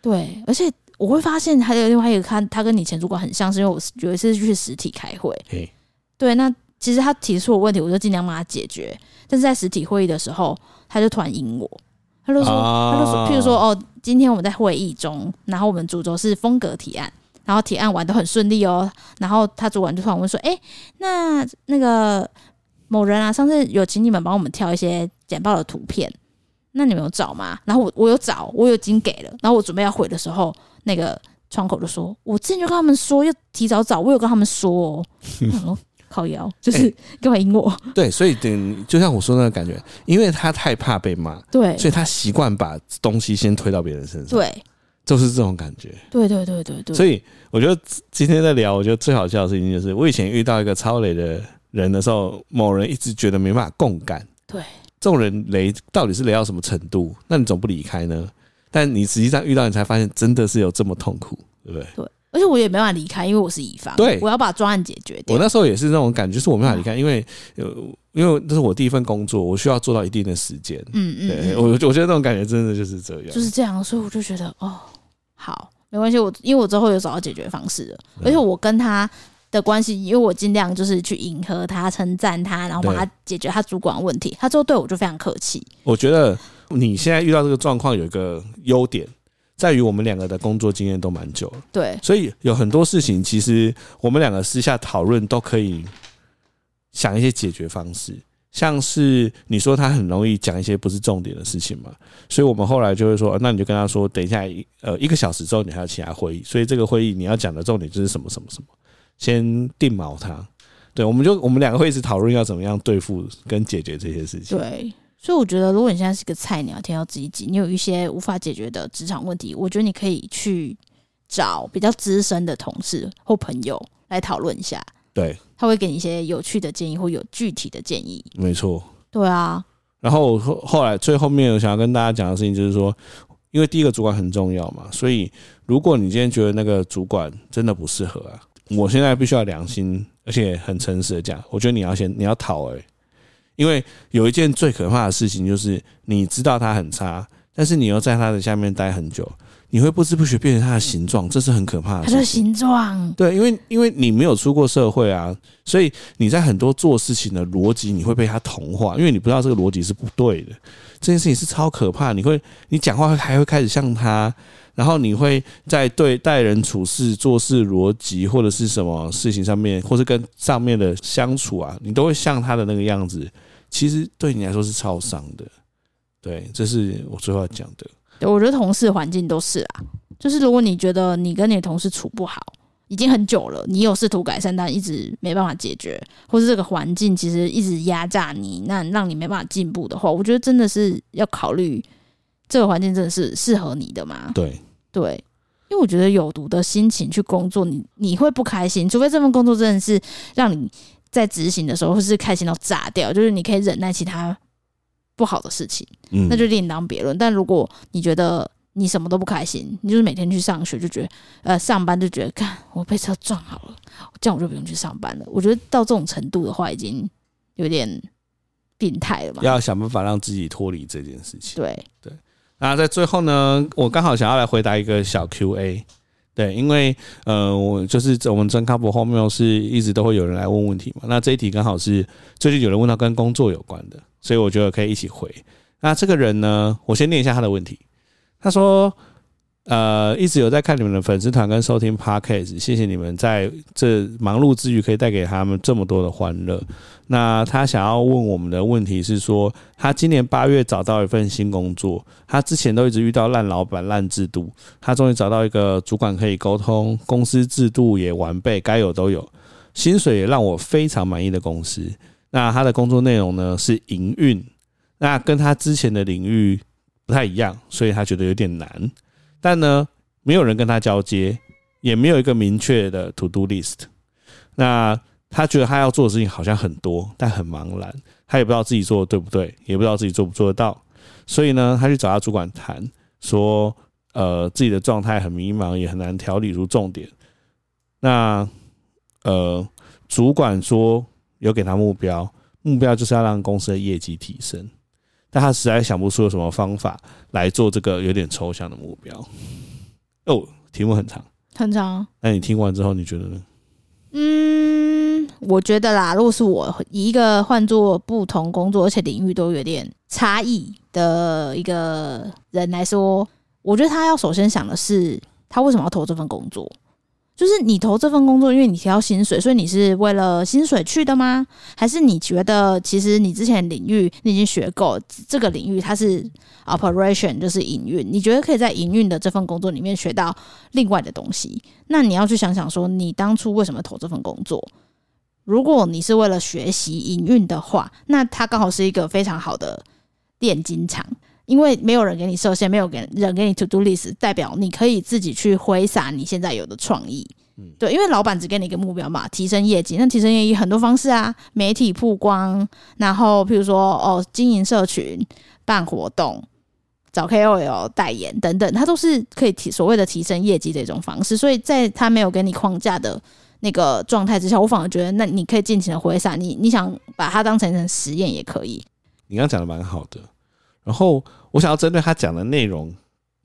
对，而且我会发现还有另外一个，看他跟你前主管很像，是因为我有一次去实体开会。对，那其实他提出的问题，我就尽量帮他解决。但是在实体会议的时候，他就突然阴我，他就说，啊、他就说，譬如说，哦，今天我们在会议中，然后我们主轴是风格提案，然后提案完都很顺利哦。然后他主管就突然问说，哎，那那个某人啊，上次有请你们帮我们挑一些简报的图片。那你们有找吗？然后我我有找，我已经给了。然后我准备要回的时候，那个窗口就说：“我之前就跟他们说要提早找，我有跟他们说哦。”靠腰就是干嘛赢我？对，所以等就像我说那个感觉，因为他太怕被骂，对，所以他习惯把东西先推到别人身上，对，就是这种感觉。对对对对对。所以我觉得今天在聊，我觉得最好笑的事情就是，我以前遇到一个超累的人的时候，某人一直觉得没办法共感，对。这种人雷到底是雷到什么程度？那你总不离开呢？但你实际上遇到，你才发现真的是有这么痛苦，对不对？对，而且我也没办法离开，因为我是乙方，对，我要把专案解决掉。我那时候也是那种感觉，就是我没办法离开，因为呃，因为这是我第一份工作，我需要做到一定的时间。嗯嗯，对，我我觉得那种感觉真的就是这样，就是这样，所以我就觉得哦，好，没关系，我因为我之后有找到解决方式了，而且我跟他。的关系，因为我尽量就是去迎合他、称赞他，然后帮他解决他主管问题。他之后对我就非常客气。我觉得你现在遇到这个状况有一个优点，在于我们两个的工作经验都蛮久了。对，所以有很多事情其实我们两个私下讨论都可以想一些解决方式。像是你说他很容易讲一些不是重点的事情嘛，所以我们后来就会说，那你就跟他说，等一下一呃一个小时之后你还有其他会议，所以这个会议你要讲的重点就是什么什么什么。先定锚他，对，我们就我们两个会一直讨论要怎么样对付跟解决这些事情。对，所以我觉得，如果你现在是个菜鸟，听到这一集，你有一些无法解决的职场问题，我觉得你可以去找比较资深的同事或朋友来讨论一下。对，他会给你一些有趣的建议或有具体的建议。没错。对啊。然后后后来最后面我想要跟大家讲的事情就是说，因为第一个主管很重要嘛，所以如果你今天觉得那个主管真的不适合啊。我现在必须要良心，而且很诚实的讲，我觉得你要先你要讨诶，因为有一件最可怕的事情就是你知道他很差，但是你又在他的下面待很久，你会不知不觉变成他的形状，这是很可怕的。他的形状，对，因为因为你没有出过社会啊，所以你在很多做事情的逻辑，你会被他同化，因为你不知道这个逻辑是不对的。这件事情是超可怕，你会你讲话还会开始像他。然后你会在对待人处事、做事逻辑或者是什么事情上面，或是跟上面的相处啊，你都会像他的那个样子。其实对你来说是超伤的。对，这是我最后要讲的。我觉得同事环境都是啊，就是如果你觉得你跟你的同事处不好，已经很久了，你有试图改善，但一直没办法解决，或是这个环境其实一直压榨你，那让你没办法进步的话，我觉得真的是要考虑。这个环境真的是适合你的吗？对对，因为我觉得有毒的心情去工作，你你会不开心。除非这份工作真的是让你在执行的时候或是开心到炸掉，就是你可以忍耐其他不好的事情，嗯，那就另当别论。但如果你觉得你什么都不开心，你就是每天去上学就觉得呃上班就觉得，看我被车撞好了，这样我就不用去上班了。我觉得到这种程度的话，已经有点病态了嘛。要想办法让自己脱离这件事情。对对。那在最后呢，我刚好想要来回答一个小 Q&A，对，因为呃，我就是我们真咖博后面是一直都会有人来问问题嘛。那这一题刚好是最近有人问到跟工作有关的，所以我觉得可以一起回。那这个人呢，我先念一下他的问题。他说。呃，一直有在看你们的粉丝团跟收听 Podcast，谢谢你们在这忙碌之余可以带给他们这么多的欢乐。那他想要问我们的问题是说，他今年八月找到一份新工作，他之前都一直遇到烂老板、烂制度，他终于找到一个主管可以沟通，公司制度也完备，该有都有，薪水也让我非常满意的公司。那他的工作内容呢是营运，那跟他之前的领域不太一样，所以他觉得有点难。但呢，没有人跟他交接，也没有一个明确的 to do list。那他觉得他要做的事情好像很多，但很茫然，他也不知道自己做的对不对，也不知道自己做不做得到。所以呢，他去找他主管谈，说，呃，自己的状态很迷茫，也很难调理出重点。那，呃，主管说有给他目标，目标就是要让公司的业绩提升。但他实在想不出有什么方法来做这个有点抽象的目标。哦，题目很长，很长。那你听完之后，你觉得呢？嗯，我觉得啦，如果是我以一个换做不同工作，而且领域都有点差异的一个人来说，我觉得他要首先想的是，他为什么要投这份工作？就是你投这份工作，因为你提到薪水，所以你是为了薪水去的吗？还是你觉得其实你之前领域你已经学够，这个领域它是 operation 就是营运，你觉得可以在营运的这份工作里面学到另外的东西？那你要去想想说，你当初为什么投这份工作？如果你是为了学习营运的话，那它刚好是一个非常好的炼金场。因为没有人给你设限，没有给人给你 to do list，代表你可以自己去挥洒你现在有的创意。嗯，对，因为老板只给你一个目标嘛，提升业绩。那提升业绩很多方式啊，媒体曝光，然后譬如说哦，经营社群、办活动、找 KOL 代言等等，它都是可以提所谓的提升业绩的一种方式。所以在他没有给你框架的那个状态之下，我反而觉得那你可以尽情的挥洒。你你想把它当成成实验也可以。你刚刚讲的蛮好的。然后我想要针对他讲的内容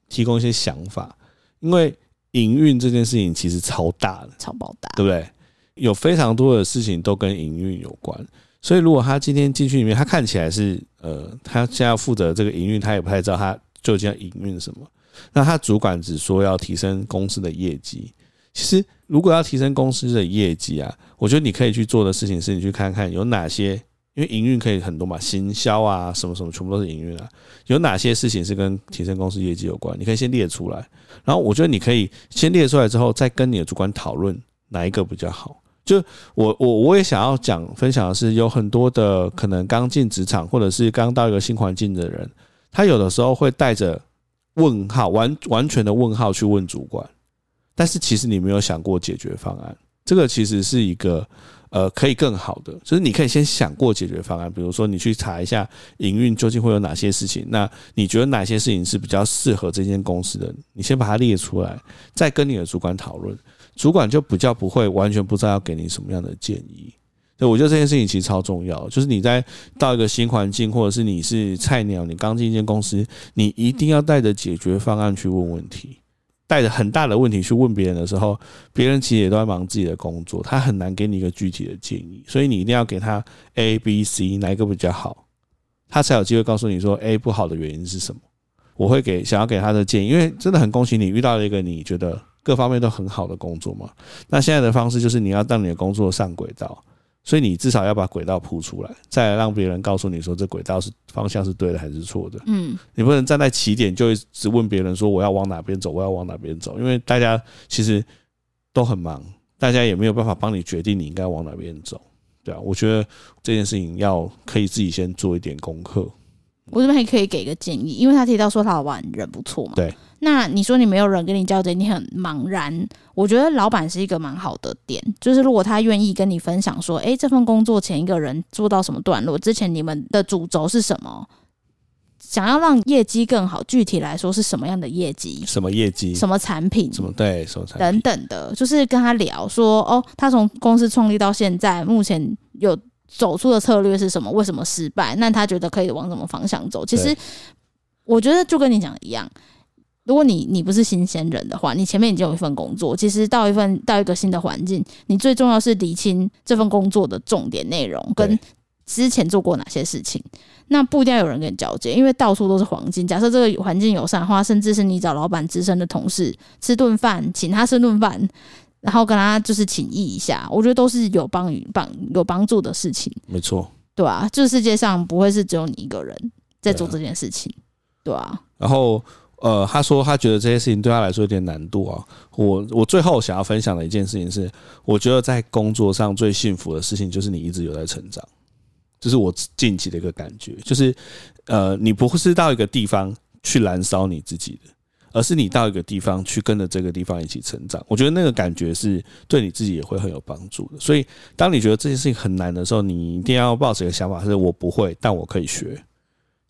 提供一些想法，因为营运这件事情其实超大的，超爆大，对不对？有非常多的事情都跟营运有关，所以如果他今天进去里面，他看起来是呃，他现在要负责这个营运，他也不太知道他究竟要营运什么。那他主管只说要提升公司的业绩，其实如果要提升公司的业绩啊，我觉得你可以去做的事情是你去看看有哪些。因为营运可以很多嘛，行销啊，什么什么，全部都是营运啊。有哪些事情是跟提升公司业绩有关？你可以先列出来。然后我觉得你可以先列出来之后，再跟你的主管讨论哪一个比较好。就我我我也想要讲分享的是，有很多的可能刚进职场或者是刚到一个新环境的人，他有的时候会带着问号，完完全的问号去问主管，但是其实你没有想过解决方案。这个其实是一个。呃，可以更好的，就是你可以先想过解决方案，比如说你去查一下营运究竟会有哪些事情，那你觉得哪些事情是比较适合这间公司的？你先把它列出来，再跟你的主管讨论，主管就比较不会完全不知道要给你什么样的建议。对，我觉得这件事情其实超重要，就是你在到一个新环境，或者是你是菜鸟，你刚进一间公司，你一定要带着解决方案去问问题，带着很大的问题去问别人的时候，别人其实也都在忙自己的工作，他很难给你一个具体的建议，所以你一定要给他 A、B、C 哪一个比较好，他才有机会告诉你说 A 不好的原因是什么。我会给想要给他的建议，因为真的很恭喜你遇到了一个你觉得各方面都很好的工作嘛。那现在的方式就是你要让你的工作上轨道。所以你至少要把轨道铺出来，再来让别人告诉你说这轨道是方向是对的还是错的。嗯，你不能站在起点就一直问别人说我要往哪边走，我要往哪边走，因为大家其实都很忙，大家也没有办法帮你决定你应该往哪边走。对啊，我觉得这件事情要可以自己先做一点功课。我这边还可以给个建议，因为他提到说他老板人不错嘛。对。那你说你没有人跟你交接，你很茫然。我觉得老板是一个蛮好的点，就是如果他愿意跟你分享说，诶，这份工作前一个人做到什么段落，之前你们的主轴是什么，想要让业绩更好，具体来说是什么样的业绩？什么业绩？什么产品？什么对？什么产品？等等的，就是跟他聊说，哦，他从公司创立到现在，目前有走出的策略是什么？为什么失败？那他觉得可以往什么方向走？其实我觉得就跟你讲一样。如果你你不是新鲜人的话，你前面已经有一份工作，其实到一份到一个新的环境，你最重要是理清这份工作的重点内容跟之前做过哪些事情。那不一定要有人跟你交接，因为到处都是黄金。假设这个环境友善的话，甚至是你找老板资深的同事吃顿饭，请他吃顿饭，然后跟他就是请益一下，我觉得都是有帮与帮有帮助的事情。没错，对啊，这世界上不会是只有你一个人在做这件事情，对啊。然后。呃，他说他觉得这些事情对他来说有点难度啊。我我最后想要分享的一件事情是，我觉得在工作上最幸福的事情就是你一直有在成长，这是我近期的一个感觉。就是呃，你不是到一个地方去燃烧你自己的，而是你到一个地方去跟着这个地方一起成长。我觉得那个感觉是对你自己也会很有帮助的。所以，当你觉得这件事情很难的时候，你一定要抱着一个想法，是我不会，但我可以学。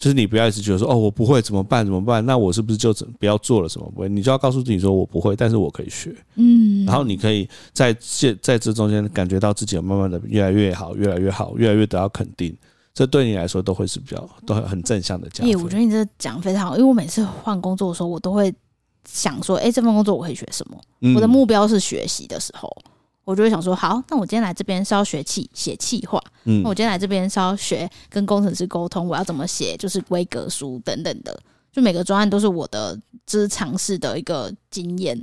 就是你不要一直觉得说哦，我不会怎么办怎么办？那我是不是就不要做了什么不会？你就要告诉自己说我不会，但是我可以学。嗯，然后你可以在这在这中间感觉到自己慢慢的越来越好，越来越好，越来越得到肯定。这对你来说都会是比较都很很正向的讲。我觉得你这讲非常好，因为我每次换工作的时候，我都会想说，哎，这份工作我可以学什么？我的目标是学习的时候。我就会想说，好，那我今天来这边是要学气写气话，嗯，那我今天来这边是要学跟工程师沟通，我要怎么写，就是规格书等等的，就每个专案都是我的只是尝试的一个经验，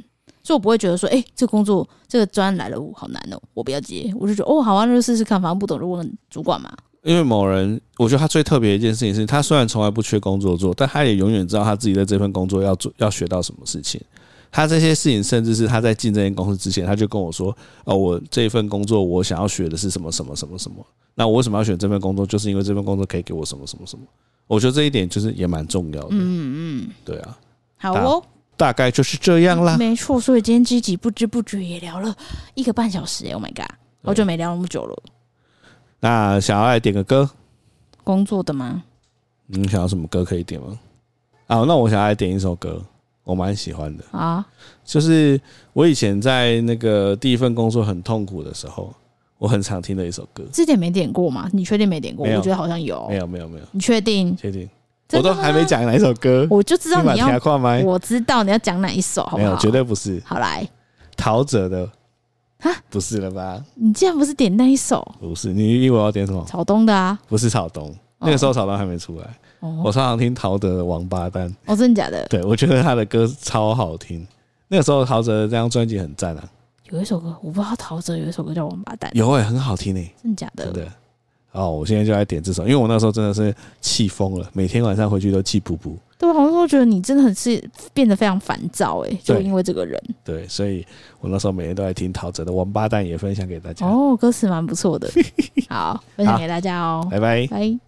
所以我不会觉得说，哎，这个工作这个专案来了，我好难哦，我不要接，我就觉得哦，好啊，那就试试看，反正不懂就问主管嘛。因为某人，我觉得他最特别一件事情是，他虽然从来不缺工作做，但他也永远知道他自己在这份工作要做要学到什么事情。他这些事情，甚至是他在进这间公司之前，他就跟我说：“哦，我这一份工作，我想要学的是什么什么什么什么。那我为什么要选这份工作？就是因为这份工作可以给我什么什么什么。我觉得这一点就是也蛮重要的。嗯嗯，对啊。好哦，大概就是这样啦。没错，所以今天这集不知不觉也聊了一个半小时。Oh my god，好久没聊那么久了。那想要来点个歌，工作的吗？你想要什么歌可以点吗？啊，那我想要来点一首歌。我蛮喜欢的啊，就是我以前在那个第一份工作很痛苦的时候，我很常听的一首歌。之前没点过吗？你确定没点过？我觉得好像有。没有没有没有。你确定？确定。我都还没讲哪一首歌，我就知道你要。我知道你要讲哪一首，好不好？没有，绝对不是。好来，陶喆的啊，不是了吧？你竟然不是点那一首？不是，你以为我要点什么？草东的啊？不是草东，那个时候草东还没出来。我常常听陶喆的《王八蛋》哦，真的假的？对，我觉得他的歌超好听。那个时候陶喆的这张专辑很赞啊。有一首歌我不知道，陶喆有一首歌叫《王八蛋》，有哎、欸，很好听诶、欸，真的假的？真的。哦，我现在就来点这首，因为我那时候真的是气疯了，每天晚上回去都气噗噗。对，好像说觉得你真的很是变得非常烦躁诶，就因为这个人。对，对，所以我那时候每天都在听陶喆的《王八蛋》，也分享给大家。哦，歌词蛮不错的，好，分享给大家哦，拜拜，拜。